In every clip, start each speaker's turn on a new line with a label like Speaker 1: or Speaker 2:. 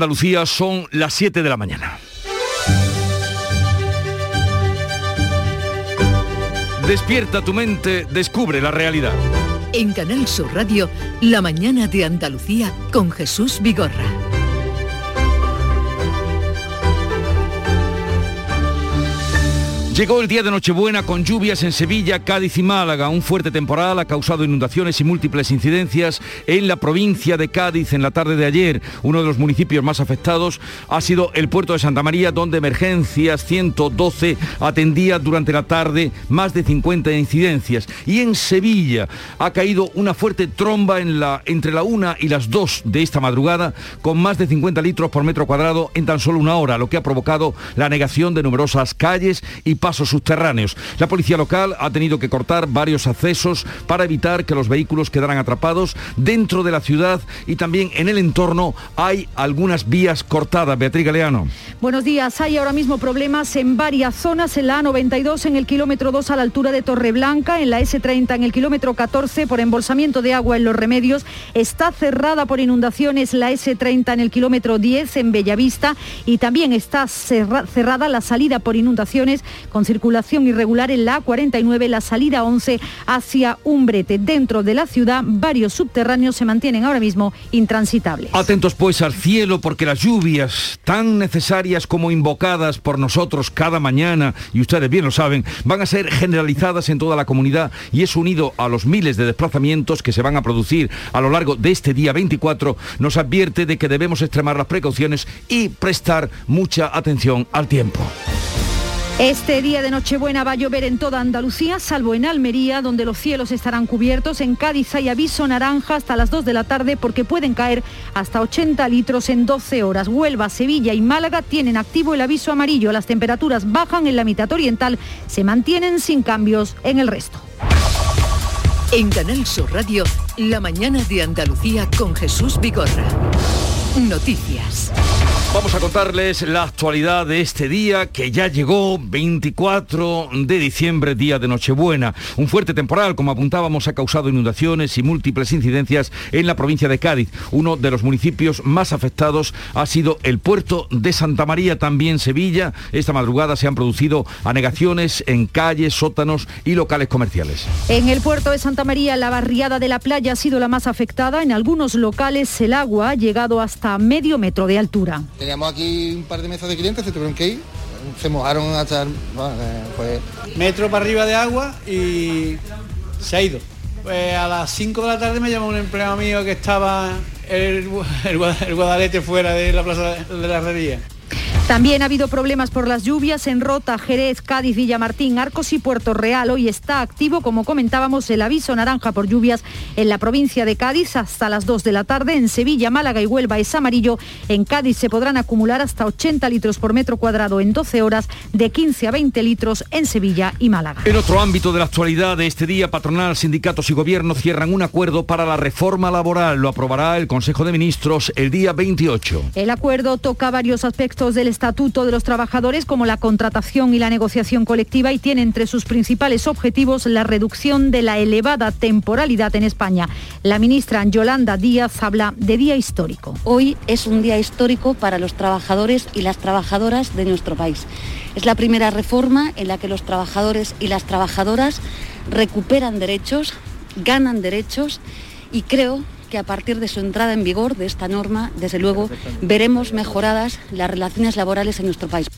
Speaker 1: Andalucía son las 7 de la mañana. Despierta tu mente, descubre la realidad.
Speaker 2: En Canal Sur Radio, La mañana de Andalucía con Jesús Vigorra.
Speaker 1: Llegó el día de Nochebuena con lluvias en Sevilla, Cádiz y Málaga. Un fuerte temporal ha causado inundaciones y múltiples incidencias en la provincia de Cádiz en la tarde de ayer. Uno de los municipios más afectados ha sido el puerto de Santa María, donde Emergencias 112 atendía durante la tarde más de 50 incidencias. Y en Sevilla ha caído una fuerte tromba entre la una y las 2 de esta madrugada, con más de 50 litros por metro cuadrado en tan solo una hora, lo que ha provocado la negación de numerosas calles y pasos subterráneos. La policía local ha tenido que cortar varios accesos para evitar que los vehículos quedaran atrapados dentro de la ciudad y también en el entorno hay algunas vías cortadas. Beatriz Galeano.
Speaker 3: Buenos días. Hay ahora mismo problemas en varias zonas, en la A92 en el kilómetro 2 a la altura de Torreblanca, en la S30 en el kilómetro 14 por embolsamiento de agua en Los Remedios. Está cerrada por inundaciones la S30 en el kilómetro 10 en Bellavista y también está cerrada la salida por inundaciones circulación irregular en la A49, la salida 11 hacia Umbrete. Dentro de la ciudad, varios subterráneos se mantienen ahora mismo intransitables.
Speaker 1: Atentos pues al cielo porque las lluvias, tan necesarias como invocadas por nosotros cada mañana, y ustedes bien lo saben, van a ser generalizadas en toda la comunidad y es unido a los miles de desplazamientos que se van a producir a lo largo de este día 24, nos advierte de que debemos extremar las precauciones y prestar mucha atención al tiempo.
Speaker 3: Este día de Nochebuena va a llover en toda Andalucía, salvo en Almería, donde los cielos estarán cubiertos. En Cádiz hay aviso naranja hasta las 2 de la tarde porque pueden caer hasta 80 litros en 12 horas. Huelva, Sevilla y Málaga tienen activo el aviso amarillo. Las temperaturas bajan en la mitad oriental, se mantienen sin cambios en el resto.
Speaker 2: En Canal Sur Radio, la mañana de Andalucía con Jesús Vigorra. Noticias.
Speaker 1: Vamos a contarles la actualidad de este día que ya llegó 24 de diciembre, día de Nochebuena. Un fuerte temporal, como apuntábamos, ha causado inundaciones y múltiples incidencias en la provincia de Cádiz. Uno de los municipios más afectados ha sido el puerto de Santa María, también Sevilla. Esta madrugada se han producido anegaciones en calles, sótanos y locales comerciales.
Speaker 3: En el puerto de Santa María, la barriada de la playa ha sido la más afectada. En algunos locales el agua ha llegado hasta medio metro de altura.
Speaker 4: Teníamos aquí un par de mesas de clientes, se tuvieron que ir, se mojaron hasta...
Speaker 5: pues... Metro para arriba de agua y se ha ido. Pues a las 5 de la tarde me llamó un empleado mío que estaba el, el, Guadalete fuera de la plaza de la Herrería.
Speaker 3: También ha habido problemas por las lluvias en Rota, Jerez, Cádiz, Villamartín, Arcos y Puerto Real. Hoy está activo, como comentábamos, el aviso naranja por lluvias en la provincia de Cádiz hasta las 2 de la tarde. En Sevilla, Málaga y Huelva es amarillo. En Cádiz se podrán acumular hasta 80 litros por metro cuadrado en 12 horas, de 15 a 20 litros en Sevilla y Málaga.
Speaker 1: En otro ámbito de la actualidad de este día, patronal, sindicatos y gobierno cierran un acuerdo para la reforma laboral. Lo aprobará el Consejo de Ministros el día 28.
Speaker 3: El acuerdo toca varios aspectos del Estatuto de los Trabajadores como la contratación y la negociación colectiva y tiene entre sus principales objetivos la reducción de la elevada temporalidad en España. La ministra Yolanda Díaz habla de día histórico.
Speaker 6: Hoy es un día histórico para los trabajadores y las trabajadoras de nuestro país. Es la primera reforma en la que los trabajadores y las trabajadoras recuperan derechos, ganan derechos y creo que a partir de su entrada en vigor de esta norma, desde luego, veremos mejoradas las relaciones laborales en nuestro país.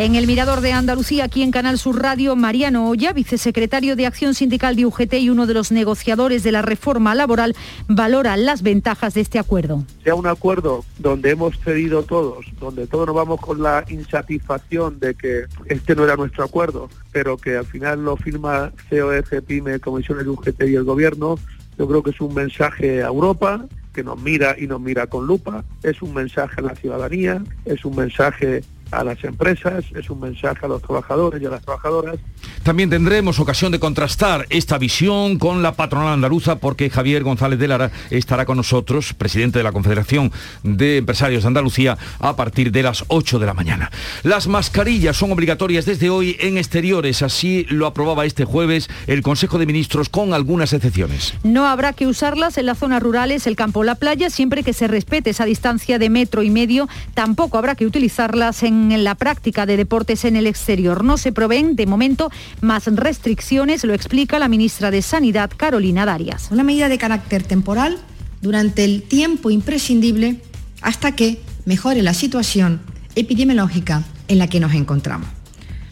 Speaker 3: En el Mirador de Andalucía, aquí en Canal Sur Radio, Mariano Olla, vicesecretario de Acción Sindical de UGT y uno de los negociadores de la reforma laboral, valora las ventajas de este acuerdo.
Speaker 7: Sea un acuerdo donde hemos cedido todos, donde todos nos vamos con la insatisfacción de que este no era nuestro acuerdo, pero que al final lo firma COF, PYME, Comisiones de UGT y el Gobierno, yo creo que es un mensaje a Europa que nos mira y nos mira con lupa, es un mensaje a la ciudadanía, es un mensaje a las empresas, es un mensaje a los trabajadores y a las trabajadoras.
Speaker 1: También tendremos ocasión de contrastar esta visión con la patronal andaluza porque Javier González de Lara estará con nosotros, presidente de la Confederación de Empresarios de Andalucía, a partir de las 8 de la mañana. Las mascarillas son obligatorias desde hoy en exteriores, así lo aprobaba este jueves el Consejo de Ministros con algunas excepciones.
Speaker 3: No habrá que usarlas en las zonas rurales, el campo o la playa, siempre que se respete esa distancia de metro y medio. Tampoco habrá que utilizarlas en la práctica de deportes en el exterior. No se proveen de momento más restricciones, lo explica la ministra de Sanidad, Carolina Darias.
Speaker 8: Una medida de carácter temporal durante el tiempo imprescindible hasta que mejore la situación epidemiológica en la que nos encontramos.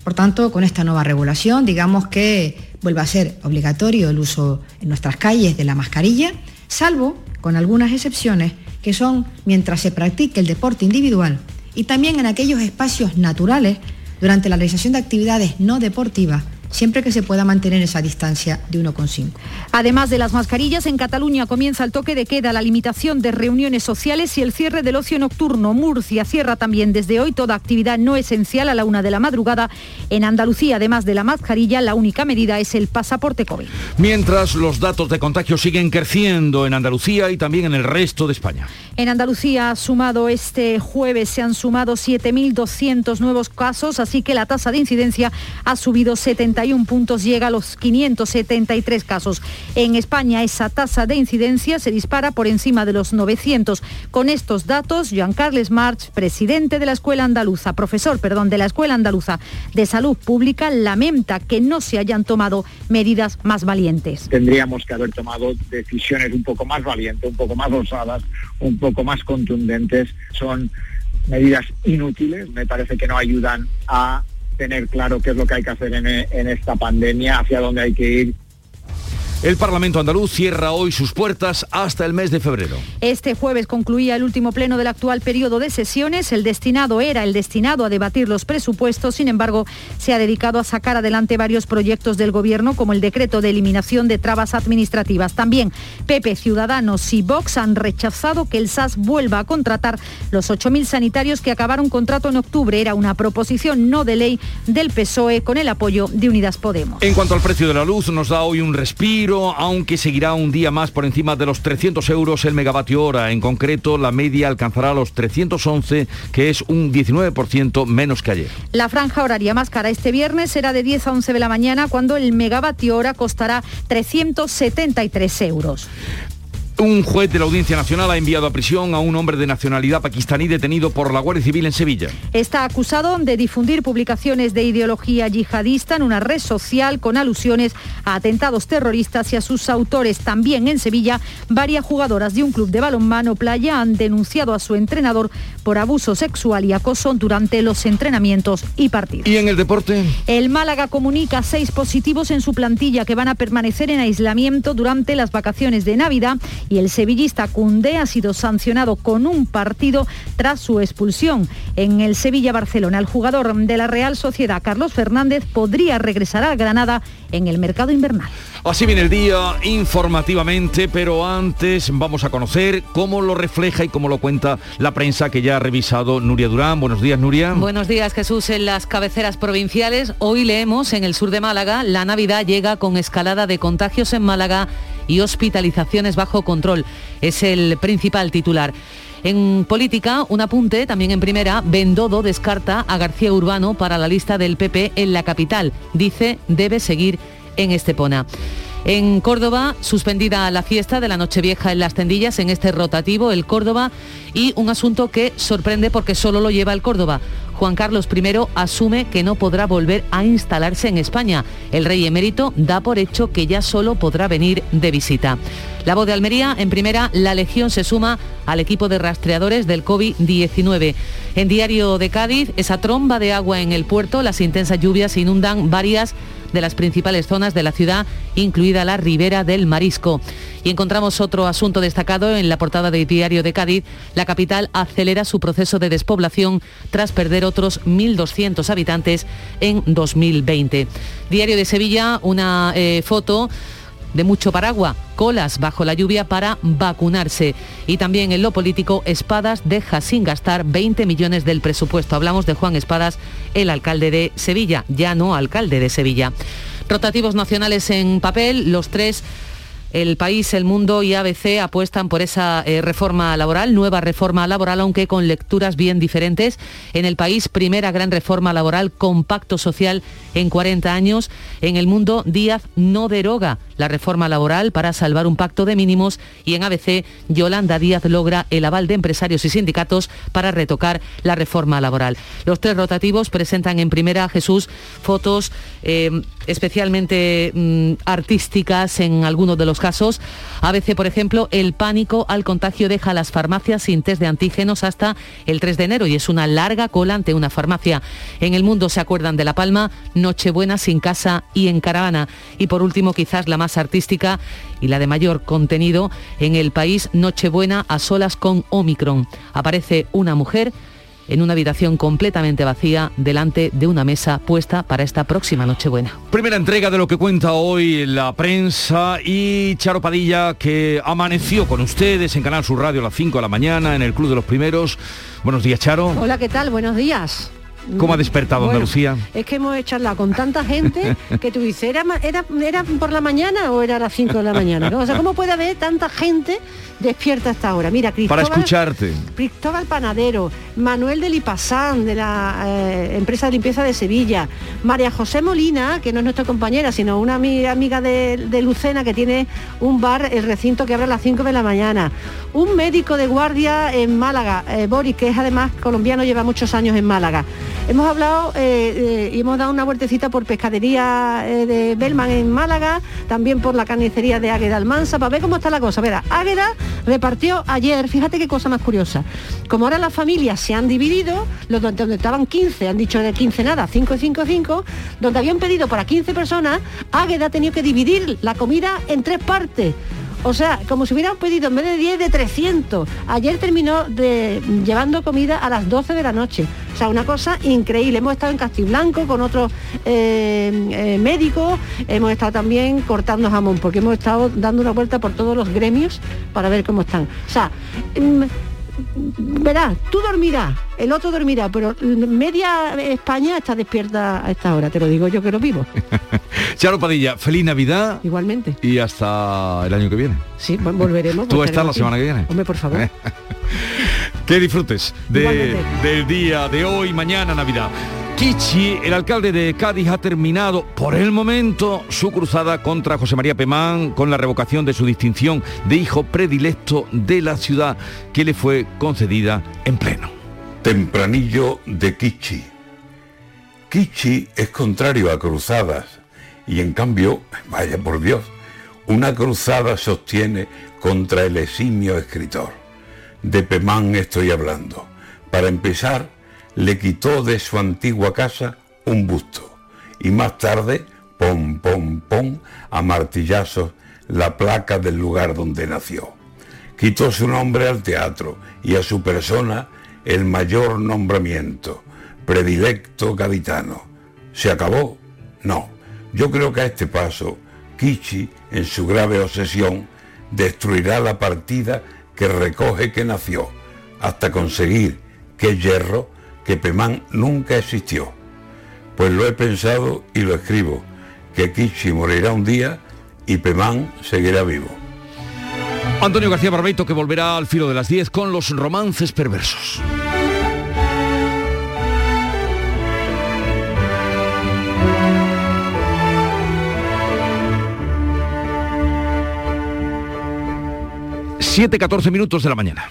Speaker 8: Por tanto, con esta nueva regulación, digamos que vuelva a ser obligatorio el uso en nuestras calles de la mascarilla, salvo con algunas excepciones que son mientras se practique el deporte individual y también en aquellos espacios naturales durante la realización de actividades no deportivas siempre que se pueda mantener esa distancia de 1,5.
Speaker 3: Además de las mascarillas, en Cataluña comienza el toque de queda, la limitación de reuniones sociales y el cierre del ocio nocturno. Murcia cierra también desde hoy toda actividad no esencial a la una de la madrugada. En Andalucía, además de la mascarilla, la única medida es el pasaporte COVID.
Speaker 1: Mientras los datos de contagio siguen creciendo en Andalucía y también en el resto de España.
Speaker 3: En Andalucía, sumado este jueves, se han sumado 7.200 nuevos casos, así que la tasa de incidencia ha subido 70 puntos, llega a los 573 casos. En España esa tasa de incidencia se dispara por encima de los 900. Con estos datos, Joan Carles March, presidente de la Escuela Andaluza, profesor, perdón, de la Escuela Andaluza de Salud Pública, lamenta que no se hayan tomado medidas más valientes.
Speaker 9: Tendríamos que haber tomado decisiones un poco más valientes, un poco más osadas, un poco más contundentes. Son medidas inútiles, me parece que no ayudan a tener claro qué es lo que hay que hacer en, esta pandemia, hacia dónde hay que ir
Speaker 1: el Parlamento andaluz cierra hoy sus puertas hasta el mes de febrero.
Speaker 3: Este jueves concluía el último pleno del actual periodo de sesiones. El destinado era el destinado a debatir los presupuestos. Sin embargo, se ha dedicado a sacar adelante varios proyectos del Gobierno, como el decreto de eliminación de trabas administrativas. También Pepe, Ciudadanos y Vox han rechazado que el SAS vuelva a contratar los 8.000 sanitarios que acabaron contrato en octubre. Era una proposición no de ley del PSOE con el apoyo de Unidas Podemos.
Speaker 1: En cuanto al precio de la luz, nos da hoy un respiro aunque seguirá un día más por encima de los 300 euros el megavatio hora. En concreto, la media alcanzará los 311, que es un 19% menos que ayer.
Speaker 3: La franja horaria más cara este viernes será de 10 a 11 de la mañana, cuando el megavatio hora costará 373 euros.
Speaker 1: Un juez de la Audiencia Nacional ha enviado a prisión a un hombre de nacionalidad pakistaní detenido por la Guardia Civil en Sevilla.
Speaker 3: Está acusado de difundir publicaciones de ideología yihadista en una red social con alusiones a atentados terroristas y a sus autores. También en Sevilla, varias jugadoras de un club de balonmano playa han denunciado a su entrenador por abuso sexual y acoso durante los entrenamientos y partidos.
Speaker 1: ¿Y en el deporte?
Speaker 3: El Málaga comunica seis positivos en su plantilla que van a permanecer en aislamiento durante las vacaciones de Navidad y el sevillista Cundé ha sido sancionado con un partido tras su expulsión. En el Sevilla-Barcelona, el jugador de la Real Sociedad, Carlos Fernández, podría regresar a Granada en el mercado invernal.
Speaker 1: Así viene el día informativamente, pero antes vamos a conocer cómo lo refleja y cómo lo cuenta la prensa que ya ha revisado Nuria Durán. Buenos días, Nuria.
Speaker 10: Buenos días, Jesús. En las cabeceras provinciales, hoy leemos en el sur de Málaga, la Navidad llega con escalada de contagios en Málaga y hospitalizaciones bajo control. Es el principal titular. En política, un apunte también en primera, Bendodo descarta a García Urbano para la lista del PP en la capital. Dice, debe seguir en Estepona. En Córdoba, suspendida la fiesta de la Nochevieja en las tendillas, en este rotativo, el Córdoba, y un asunto que sorprende porque solo lo lleva el Córdoba. Juan Carlos I asume que no podrá volver a instalarse en España. El rey emérito da por hecho que ya solo podrá venir de visita. La voz de Almería, en primera, la Legión se suma al equipo de rastreadores del COVID-19. En Diario de Cádiz, esa tromba de agua en el puerto, las intensas lluvias inundan varias de las principales zonas de la ciudad, incluida la ribera del Marisco. Y encontramos otro asunto destacado en la portada del Diario de Cádiz. La capital acelera su proceso de despoblación tras perder otros 1.200 habitantes en 2020. Diario de Sevilla, una eh, foto de mucho paraguas, colas bajo la lluvia para vacunarse. Y también en lo político, Espadas deja sin gastar 20 millones del presupuesto. Hablamos de Juan Espadas, el alcalde de Sevilla, ya no alcalde de Sevilla. Rotativos nacionales en papel, los tres el país, el mundo y ABC apuestan por esa eh, reforma laboral, nueva reforma laboral, aunque con lecturas bien diferentes. En el país, primera gran reforma laboral con pacto social en 40 años. En el mundo, Díaz no deroga la reforma laboral para salvar un pacto de mínimos y en ABC, Yolanda Díaz logra el aval de empresarios y sindicatos para retocar la reforma laboral. Los tres rotativos presentan en primera, Jesús, fotos eh, especialmente mm, artísticas en algunos de los casos. ABC, por ejemplo, el pánico al contagio deja las farmacias sin test de antígenos hasta el 3 de enero y es una larga cola ante una farmacia. En el mundo se acuerdan de La Palma, Nochebuena sin casa y en caravana. Y por último, quizás la más artística y la de mayor contenido, en el país, Nochebuena a solas con Omicron. Aparece una mujer en una habitación completamente vacía delante de una mesa puesta para esta próxima Nochebuena.
Speaker 1: Primera entrega de lo que cuenta hoy la prensa y Charo Padilla que amaneció con ustedes en Canal Sur Radio a las 5 de la mañana en el Club de los Primeros. Buenos días, Charo.
Speaker 11: Hola, ¿qué tal? Buenos días.
Speaker 1: ¿Cómo ha despertado Andalucía?
Speaker 11: Es que hemos charlado con tanta gente que tú dices, ¿era, era, por la mañana o era a las 5 de la mañana? O sea, ¿cómo puede haber tanta gente despierta hasta ahora? Mira,
Speaker 1: Cristóbal, Para escucharte.
Speaker 11: Cristóbal Panadero, Manuel de Lipasán, de la eh, empresa de limpieza de Sevilla, María José Molina, que no es nuestra compañera, sino una amiga, de, Lucena que tiene un bar, el recinto que abre a las 5 de la mañana, un médico de guardia en Málaga, eh, Boris, que es además colombiano, lleva muchos años en Málaga. Hemos hablado eh, y hemos dado una vueltecita por pescadería de Belman en Málaga, también por la carnicería de Águeda Almansa, para ver cómo está la cosa. Verá, Águeda repartió ayer, fíjate qué cosa más curiosa, como ahora las familias se han dividido, los donde, estaban 15, han dicho de 15 nada, 5 y 5 5, donde habían pedido para 15 personas, Águeda ha tenido que dividir la comida en tres partes. O sea, como si hubieran pedido en vez de 10 de 300. Ayer terminó de, llevando comida a las 12 de la noche. O sea, una cosa increíble. Hemos estado en Castiblanco con otros eh, eh, médicos. Hemos estado también cortando jamón, porque hemos estado dando una vuelta por todos los gremios para ver cómo están. O sea, mm, verás, tú dormirás, el otro dormirá, pero media España está despierta a esta hora, te lo digo yo que lo vivo.
Speaker 1: Charo Padilla, feliz Navidad.
Speaker 11: Igualmente.
Speaker 1: Y hasta el año que viene.
Speaker 11: Sí, volveremos.
Speaker 1: Tú estás la semana que viene.
Speaker 11: Hombre, por favor.
Speaker 1: que disfrutes del día de hoy, mañana, Navidad. Kichi, el alcalde de Cádiz, ha terminado por el momento su cruzada contra José María Pemán con la revocación de su distinción de hijo predilecto de la ciudad que le fue concedida en pleno.
Speaker 12: Tempranillo de Kichi. Kichi es contrario a cruzadas y en cambio, vaya por Dios, una cruzada sostiene contra el eximio escritor. De Pemán estoy hablando. Para empezar, le quitó de su antigua casa un busto y más tarde, pom, pom, pom, a martillazos la placa del lugar donde nació. Quitó su nombre al teatro y a su persona el mayor nombramiento, predilecto gaditano. ¿Se acabó? No. Yo creo que a este paso, Kichi, en su grave obsesión, destruirá la partida que recoge que nació, hasta conseguir que Hierro que Pemán nunca existió. Pues lo he pensado y lo escribo, que Kichi morirá un día y Pemán seguirá vivo.
Speaker 1: Antonio García Barbeito que volverá al filo de las 10 con los romances perversos. Siete, 14 minutos de la mañana.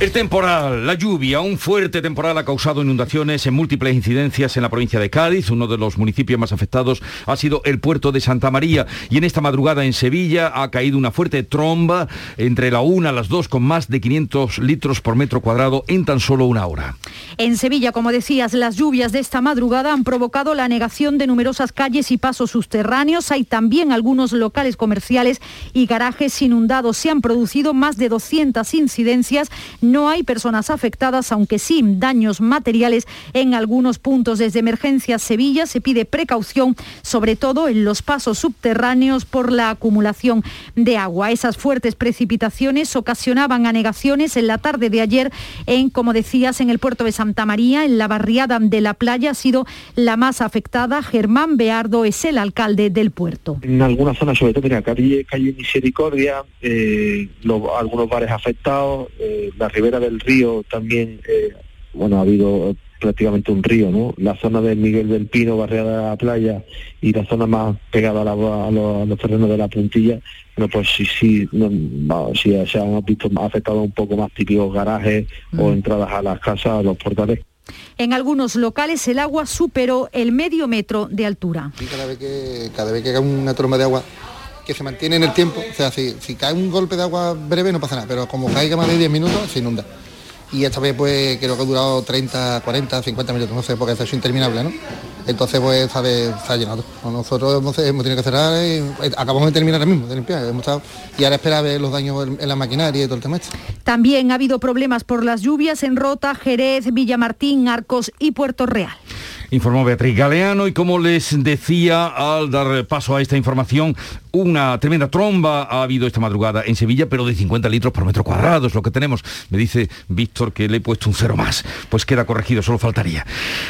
Speaker 1: El temporal, la lluvia, un fuerte temporal ha causado inundaciones en múltiples incidencias en la provincia de Cádiz. Uno de los municipios más afectados ha sido el puerto de Santa María. Y en esta madrugada en Sevilla ha caído una fuerte tromba entre la una a las dos con más de 500 litros por metro cuadrado en tan solo una hora.
Speaker 3: En Sevilla, como decías, las lluvias de esta madrugada han provocado la negación de numerosas calles y pasos subterráneos. Hay también algunos locales comerciales y garajes inundados. Se han producido más de 200 incidencias no hay personas afectadas, aunque sí daños materiales en algunos puntos. Desde Emergencia Sevilla se pide precaución, sobre todo en los pasos subterráneos por la acumulación de agua. Esas fuertes precipitaciones ocasionaban anegaciones en la tarde de ayer en, como decías, en el puerto de Santa María, en la barriada de la playa, ha sido la más afectada. Germán Beardo es el alcalde del puerto.
Speaker 7: En algunas zonas, sobre todo, mira, calle, calle Misericordia, eh, algunos bares afectados, eh, la ribera del río también, eh, bueno, ha habido prácticamente un río, ¿no? La zona de Miguel del Pino, barriada de la playa, y la zona más pegada a, los, terrenos de la puntilla, bueno, pues sí, sí, no, sí se han visto afectado un poco más típicos garajes o entradas a las casas, a los portales.
Speaker 3: En algunos locales el agua superó el medio metro de altura.
Speaker 4: cada vez que, cada vez que cae una tromba de agua que se mantiene en el tiempo. O sea, si, si cae un golpe de agua breve no pasa nada, pero como caiga más de 10 minutos se inunda. Y esta vez pues creo que ha durado 30, 40, 50 minutos, no sé, porque es interminable, ¿no? Entonces pues está, está llenado. Nosotros hemos, tenido que cerrar y eh, acabamos de terminar ahora mismo, de limpiar. Hemos estado, y ahora espera ver los daños en, la maquinaria y todo el tema este.
Speaker 3: También ha habido problemas por las lluvias en Rota, Jerez, Villamartín, Arcos y Puerto Real
Speaker 1: informó Beatriz Galeano y como les decía al dar paso a esta información, una tremenda tromba ha habido esta madrugada en Sevilla, pero de 50 litros por metro cuadrado es lo que tenemos. Me dice Víctor que le he puesto un cero más. Pues queda corregido, solo faltaría.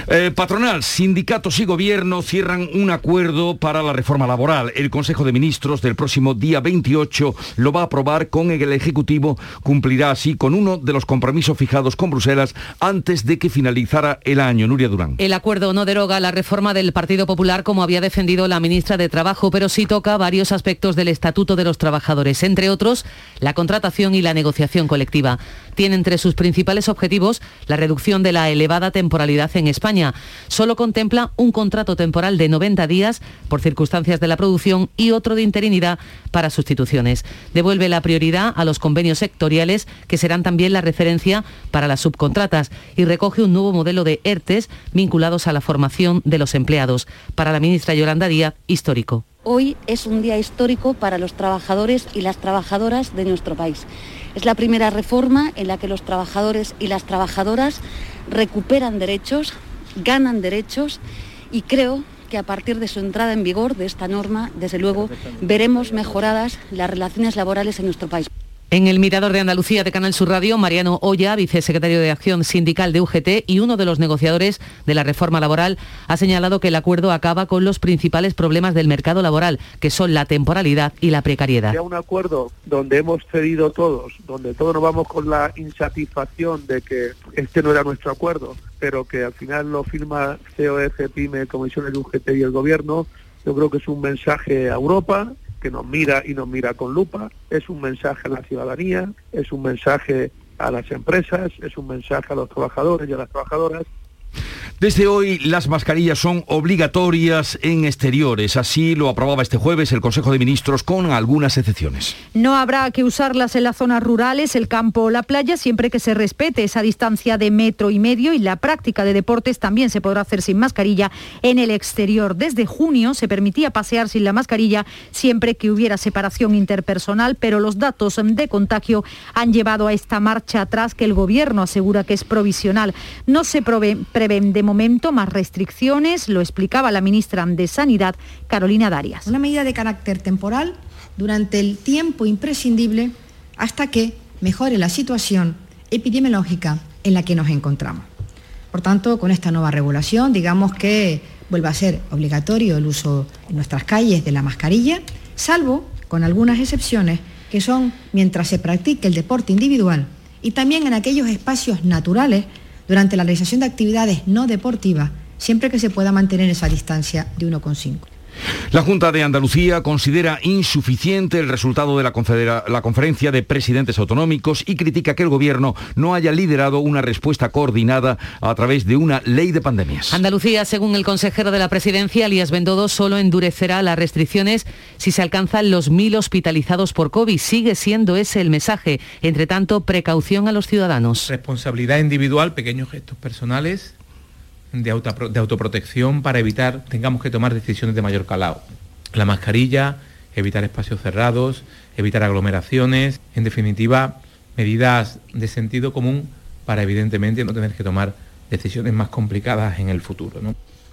Speaker 1: Eh, patronal, sindicatos y gobierno cierran un acuerdo para la reforma laboral. El Consejo de Ministros del próximo día 28 lo va a aprobar con el Ejecutivo. Cumplirá así con uno de los compromisos fijados con Bruselas antes de que finalizara el año. Nuria Durán.
Speaker 10: El acuerdo no deroga la reforma del Partido Popular como había defendido la ministra de Trabajo, pero sí toca varios aspectos del Estatuto de los Trabajadores, entre otros la contratación y la negociación colectiva. Tiene entre sus principales objetivos la reducción de la elevada temporalidad en España. Solo contempla un contrato temporal de 90 días por circunstancias de la producción y otro de interinidad para sustituciones. Devuelve la prioridad a los convenios sectoriales, que serán también la referencia para las subcontratas, y recoge un nuevo modelo de ERTES vinculados a la formación de los empleados. Para la ministra Yolanda Díaz, histórico.
Speaker 6: Hoy es un día histórico para los trabajadores y las trabajadoras de nuestro país. Es la primera reforma en la que los trabajadores y las trabajadoras recuperan derechos, ganan derechos y creo que a partir de su entrada en vigor de esta norma, desde luego, veremos mejoradas las relaciones laborales en nuestro país.
Speaker 10: En el Mirador de Andalucía de Canal Sur Radio, Mariano Olla, vicesecretario de Acción Sindical de UGT y uno de los negociadores de la reforma laboral, ha señalado que el acuerdo acaba con los principales problemas del mercado laboral, que son la temporalidad y la precariedad.
Speaker 7: un acuerdo donde hemos cedido todos, donde todos nos vamos con la insatisfacción de que este no era nuestro acuerdo, pero que al final lo firma COF, PYME, Comisiones de UGT y el Gobierno, yo creo que es un mensaje a Europa, que nos mira y nos mira con lupa, es un mensaje a la ciudadanía, es un mensaje a las empresas, es un mensaje a los trabajadores y a las trabajadoras
Speaker 1: desde hoy las mascarillas son obligatorias en exteriores. Así lo aprobaba este jueves el Consejo de Ministros con algunas excepciones.
Speaker 3: No habrá que usarlas en las zonas rurales, el campo o la playa, siempre que se respete esa distancia de metro y medio y la práctica de deportes también se podrá hacer sin mascarilla en el exterior. Desde junio se permitía pasear sin la mascarilla siempre que hubiera separación interpersonal, pero los datos de contagio han llevado a esta marcha atrás que el Gobierno asegura que es provisional. No se prevén de momento más restricciones, lo explicaba la ministra de Sanidad, Carolina Darias.
Speaker 8: Una medida de carácter temporal durante el tiempo imprescindible hasta que mejore la situación epidemiológica en la que nos encontramos. Por tanto, con esta nueva regulación, digamos que vuelve a ser obligatorio el uso en nuestras calles de la mascarilla, salvo con algunas excepciones que son mientras se practique el deporte individual y también en aquellos espacios naturales durante la realización de actividades no deportivas, siempre que se pueda mantener esa distancia de 1,5.
Speaker 1: La Junta de Andalucía considera insuficiente el resultado de la, la, conferencia de presidentes autonómicos y critica que el Gobierno no haya liderado una respuesta coordinada a través de una ley de pandemias.
Speaker 10: Andalucía, según el consejero de la presidencia, Elías Bendodo, solo endurecerá las restricciones si se alcanzan los mil hospitalizados por COVID. Sigue siendo ese el mensaje. Entre tanto, precaución a los ciudadanos.
Speaker 13: Responsabilidad individual, pequeños gestos personales de, autoprotección para evitar tengamos que tomar decisiones de mayor calado. La mascarilla, evitar espacios cerrados, evitar aglomeraciones, en definitiva, medidas de sentido común para evidentemente no tener que tomar decisiones más complicadas en el futuro.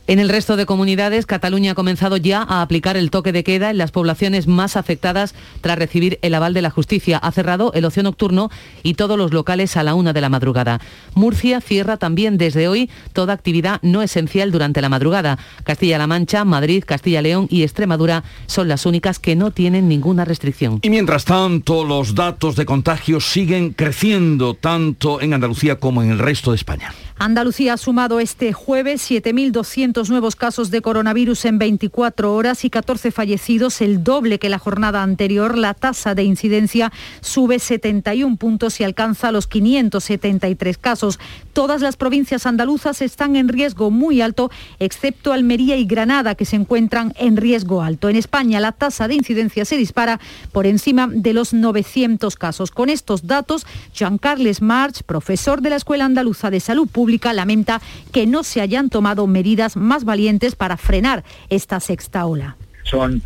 Speaker 10: En el resto de comunidades, Cataluña ha comenzado ya a aplicar el toque de queda en las poblaciones más afectadas tras recibir el aval de la justicia. Ha cerrado el ocio nocturno y todos los locales a la una de la madrugada. Murcia cierra también desde hoy toda actividad no esencial durante la madrugada. Castilla-La Mancha, Madrid, Castilla-León y Extremadura son las únicas que no tienen ninguna restricción.
Speaker 1: Y mientras tanto, los datos de contagios siguen creciendo tanto en Andalucía como en el resto de España.
Speaker 3: Andalucía ha sumado este jueves 7.200 nuevos casos de coronavirus en 24 horas y 14 fallecidos, el doble que la jornada anterior. La tasa de incidencia sube 71 puntos y alcanza los 573 casos. Todas las provincias andaluzas están en riesgo muy alto, excepto Almería y Granada, que se encuentran en riesgo alto. En España la tasa de incidencia se dispara por encima de los 900 casos. Con estos datos, Jean Carles March, profesor de la Escuela Andaluza de Salud Pública, lamenta que no se hayan tomado medidas más valientes para frenar esta sexta ola.
Speaker 9: Son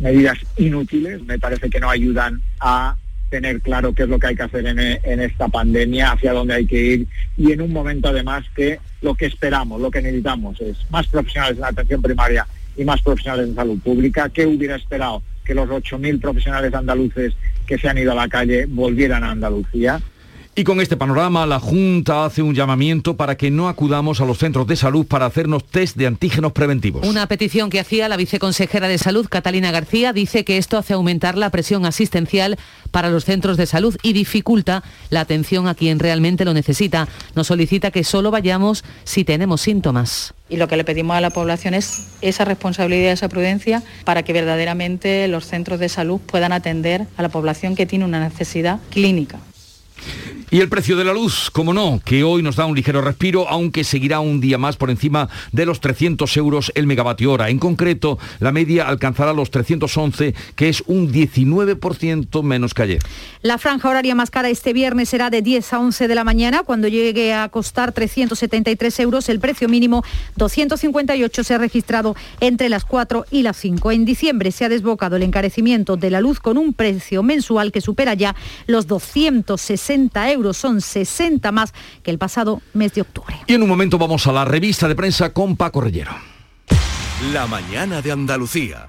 Speaker 9: medidas inútiles, me parece que no ayudan a tener claro qué es lo que hay que hacer en, en, esta pandemia, hacia dónde hay que ir y en un momento además que lo que esperamos, lo que necesitamos es más profesionales en la atención primaria y más profesionales en salud pública. ¿Qué hubiera esperado? Que los 8.000 profesionales andaluces que se han ido a la calle volvieran a Andalucía.
Speaker 1: Y con este panorama, la Junta hace un llamamiento para que no acudamos a los centros de salud para hacernos test de antígenos preventivos.
Speaker 10: Una petición que hacía la viceconsejera de Salud, Catalina García, dice que esto hace aumentar la presión asistencial para los centros de salud y dificulta la atención a quien realmente lo necesita. Nos solicita que solo vayamos si tenemos síntomas.
Speaker 14: Y lo que le pedimos a la población es esa responsabilidad, esa prudencia, para que verdaderamente los centros de salud puedan atender a la población que tiene una necesidad clínica.
Speaker 1: Y el precio de la luz, como no, que hoy nos da un ligero respiro, aunque seguirá un día más por encima de los 300 euros el megavatio hora. En concreto, la media alcanzará los 311, que es un 19% menos que ayer.
Speaker 3: La franja horaria más cara este viernes será de 10 a 11 de la mañana, cuando llegue a costar 373 euros. El precio mínimo 258 se ha registrado entre las 4 y las 5. En diciembre se ha desbocado el encarecimiento de la luz con un precio mensual que supera ya los 260 euros euros, son 60 más que el pasado mes de octubre.
Speaker 1: Y en un momento vamos a la revista de prensa con Paco Rellero.
Speaker 15: La mañana de Andalucía.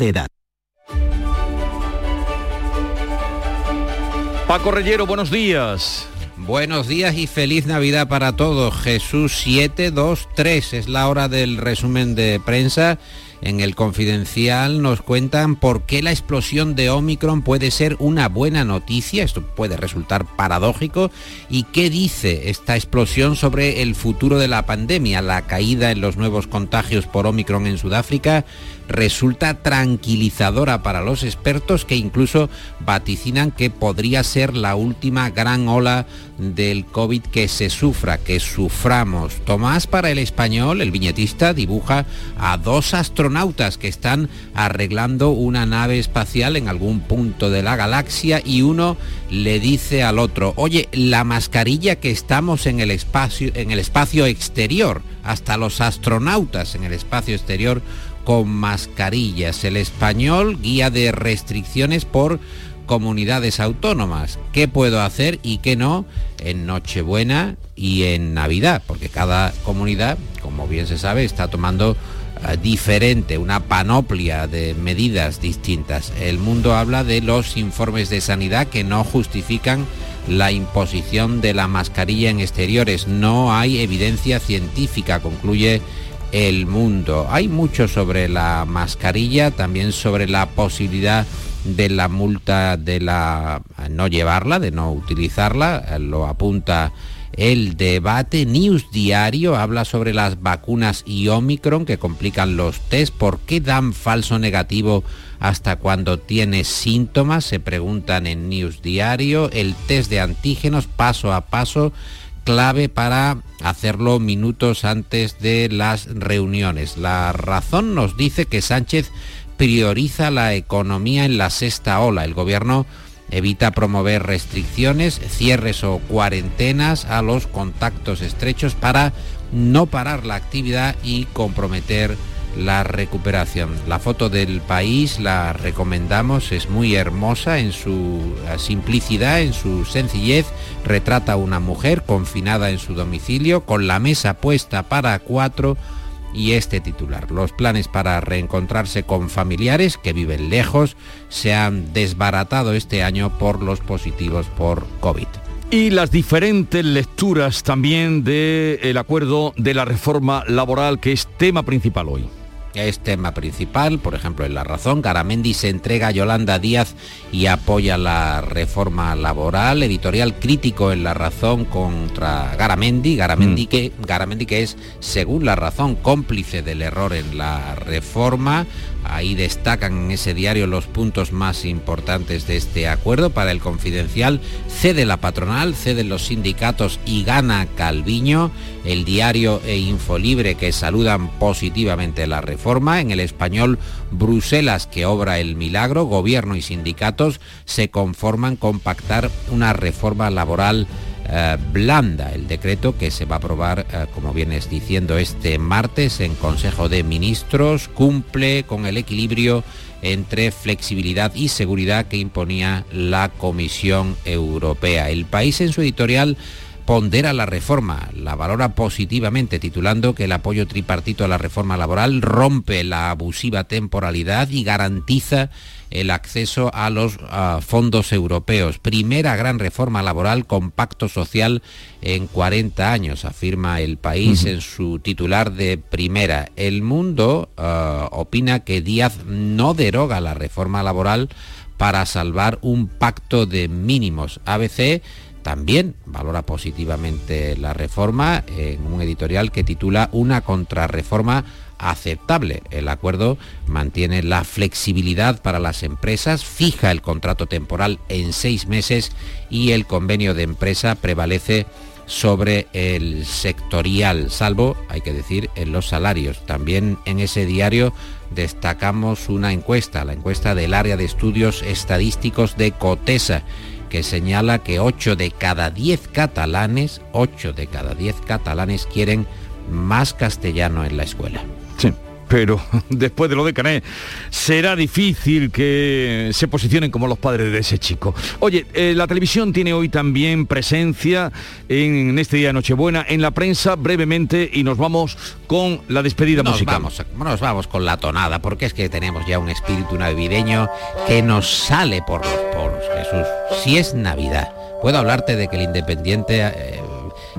Speaker 16: de edad.
Speaker 1: Paco Rellero, buenos días.
Speaker 17: Buenos días y feliz Navidad para todos. Jesús 723 es la hora del resumen de prensa. En el confidencial nos cuentan por qué la explosión de Omicron puede ser una buena noticia, esto puede resultar paradójico, y qué dice esta explosión sobre el futuro de la pandemia, la caída en los nuevos contagios por Omicron en Sudáfrica, resulta tranquilizadora para los expertos que incluso vaticinan que podría ser la última gran ola del COVID que se sufra, que suframos. Tomás para el español, el viñetista, dibuja a dos astronautas que están arreglando una nave espacial en algún punto de la galaxia y uno le dice al otro, oye, la mascarilla que estamos en el espacio, en el espacio exterior, hasta los astronautas en el espacio exterior con mascarillas. El español, guía de restricciones por comunidades autónomas. ¿Qué puedo hacer y qué no en Nochebuena y en Navidad? Porque cada comunidad, como bien se sabe, está tomando eh, diferente, una panoplia de medidas distintas. El mundo habla de los informes de sanidad que no justifican la imposición de la mascarilla en exteriores. No hay evidencia científica, concluye el mundo. Hay mucho sobre la mascarilla, también sobre la posibilidad de la multa de la no llevarla, de no utilizarla, lo apunta el debate. News Diario habla sobre las vacunas y Omicron que complican los test. ¿Por qué dan falso negativo hasta cuando tiene síntomas? Se preguntan en News Diario. El test de antígenos paso a paso clave para hacerlo minutos antes de las reuniones. La razón nos dice que Sánchez prioriza la economía en la sexta ola. El gobierno evita promover restricciones, cierres o cuarentenas a los contactos estrechos para no parar la actividad y comprometer la recuperación. La foto del país la recomendamos, es muy hermosa en su simplicidad, en su sencillez. Retrata a una mujer confinada en su domicilio con la mesa puesta para cuatro y este titular. Los planes para reencontrarse con familiares que viven lejos se han desbaratado este año por los positivos por COVID.
Speaker 1: Y las diferentes lecturas también del acuerdo de la reforma laboral que es tema principal hoy
Speaker 17: es tema principal, por ejemplo en La Razón, Garamendi se entrega a Yolanda Díaz y apoya la reforma laboral, editorial crítico en La Razón contra Garamendi, Garamendi, mm. que, Garamendi que es, según La Razón, cómplice del error en la reforma, Ahí destacan en ese diario los puntos más importantes de este acuerdo. Para el confidencial, cede la patronal, ceden los sindicatos y gana Calviño. El diario e Infolibre que saludan positivamente la reforma. En el español, Bruselas que obra el milagro. Gobierno y sindicatos se conforman con pactar una reforma laboral eh, blanda el decreto que se va a aprobar, eh, como vienes diciendo, este martes en Consejo de Ministros. Cumple con el equilibrio entre flexibilidad y seguridad que imponía la Comisión Europea. El país en su editorial pondera la reforma, la valora positivamente, titulando que el apoyo tripartito a la reforma laboral rompe la abusiva temporalidad y garantiza el acceso a los fondos europeos. Primera gran reforma laboral con pacto social en 40 años, afirma el país en su titular de primera. El mundo ah, opina que Díaz no deroga la reforma laboral para salvar un pacto de mínimos. ABC también valora positivamente la reforma en un editorial que titula Una contrarreforma aceptable. El acuerdo mantiene la flexibilidad para las empresas, fija el contrato temporal en seis meses y el convenio de empresa prevalece sobre el sectorial, salvo, hay que decir, en los salarios. También en ese diario destacamos una encuesta, la encuesta del área de estudios estadísticos de Cotesa, que señala que 8 de cada 10 catalanes, 8 de cada 10 catalanes quieren más castellano en la escuela
Speaker 1: pero después de lo de Cané será difícil que se posicionen como los padres de ese chico. Oye, eh, la televisión tiene hoy también presencia en, este día de Nochebuena, en la prensa brevemente y nos vamos con la despedida
Speaker 17: nos
Speaker 1: musical.
Speaker 17: Vamos, nos vamos con la tonada, porque es que tenemos ya un espíritu navideño que nos sale por los poros, Jesús. Si es Navidad, puedo hablarte de que el Independiente... Eh,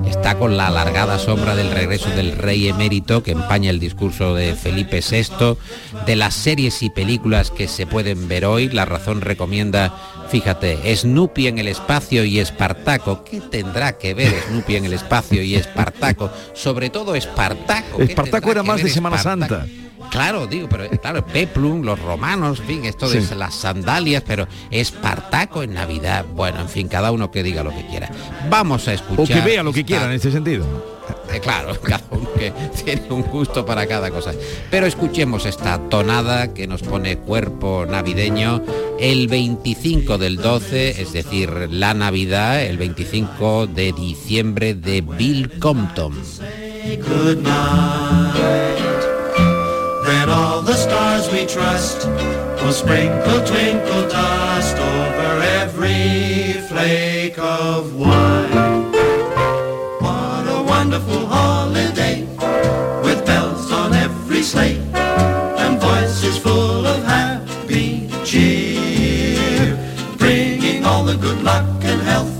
Speaker 17: está con la alargada sombra del regreso del rey emérito que empaña el discurso de Felipe VI, de las series y películas que se pueden ver hoy. La razón recomienda, fíjate, Snoopy en el espacio y Espartaco. ¿Qué tendrá que ver Snoopy en el espacio y Espartaco? Sobre todo Espartaco.
Speaker 1: Espartaco era más de Semana Santa.
Speaker 17: Claro, digo, pero claro, Peplum, los romanos, en fin, esto de
Speaker 1: Sí.
Speaker 17: las sandalias, pero Espartaco en Navidad. Bueno, en fin, cada uno que diga lo que quiera. Vamos a escuchar.
Speaker 1: O que vea lo que quiera en este sentido.
Speaker 17: Eh, claro, cada uno que tiene un gusto para cada cosa. Pero escuchemos esta tonada que nos pone cuerpo navideño el 25 del 12, es decir, la Navidad, el 25 de diciembre de Bill Compton.
Speaker 18: Then all the stars we trust will sprinkle twinkle dust over every flake of white. What a wonderful holiday with bells on every sleigh and voices full of happy cheer, bringing all the good luck and health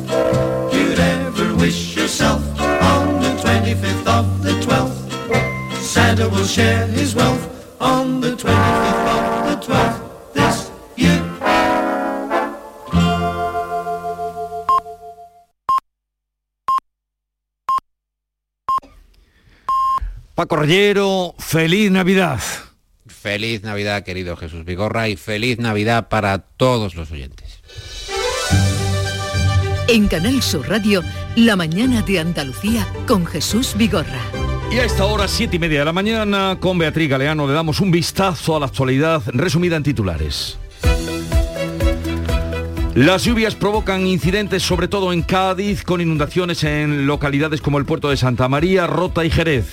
Speaker 18: you'd ever wish yourself on the 25th of the 12th. Santa will share his wealth on the 25th of the 12th this year.
Speaker 1: Paco Rayero, feliz Navidad.
Speaker 17: Feliz Navidad, querido Jesús Vigorra, y feliz Navidad para todos los oyentes.
Speaker 2: En Canal Sur Radio, La mañana de Andalucía con Jesús Vigorra.
Speaker 1: Y a esta hora, siete y media de la mañana, con Beatriz Galeano le damos un vistazo a la actualidad resumida en titulares. Las lluvias provocan incidentes sobre todo en Cádiz, con inundaciones en localidades como el puerto de Santa María, Rota y Jerez.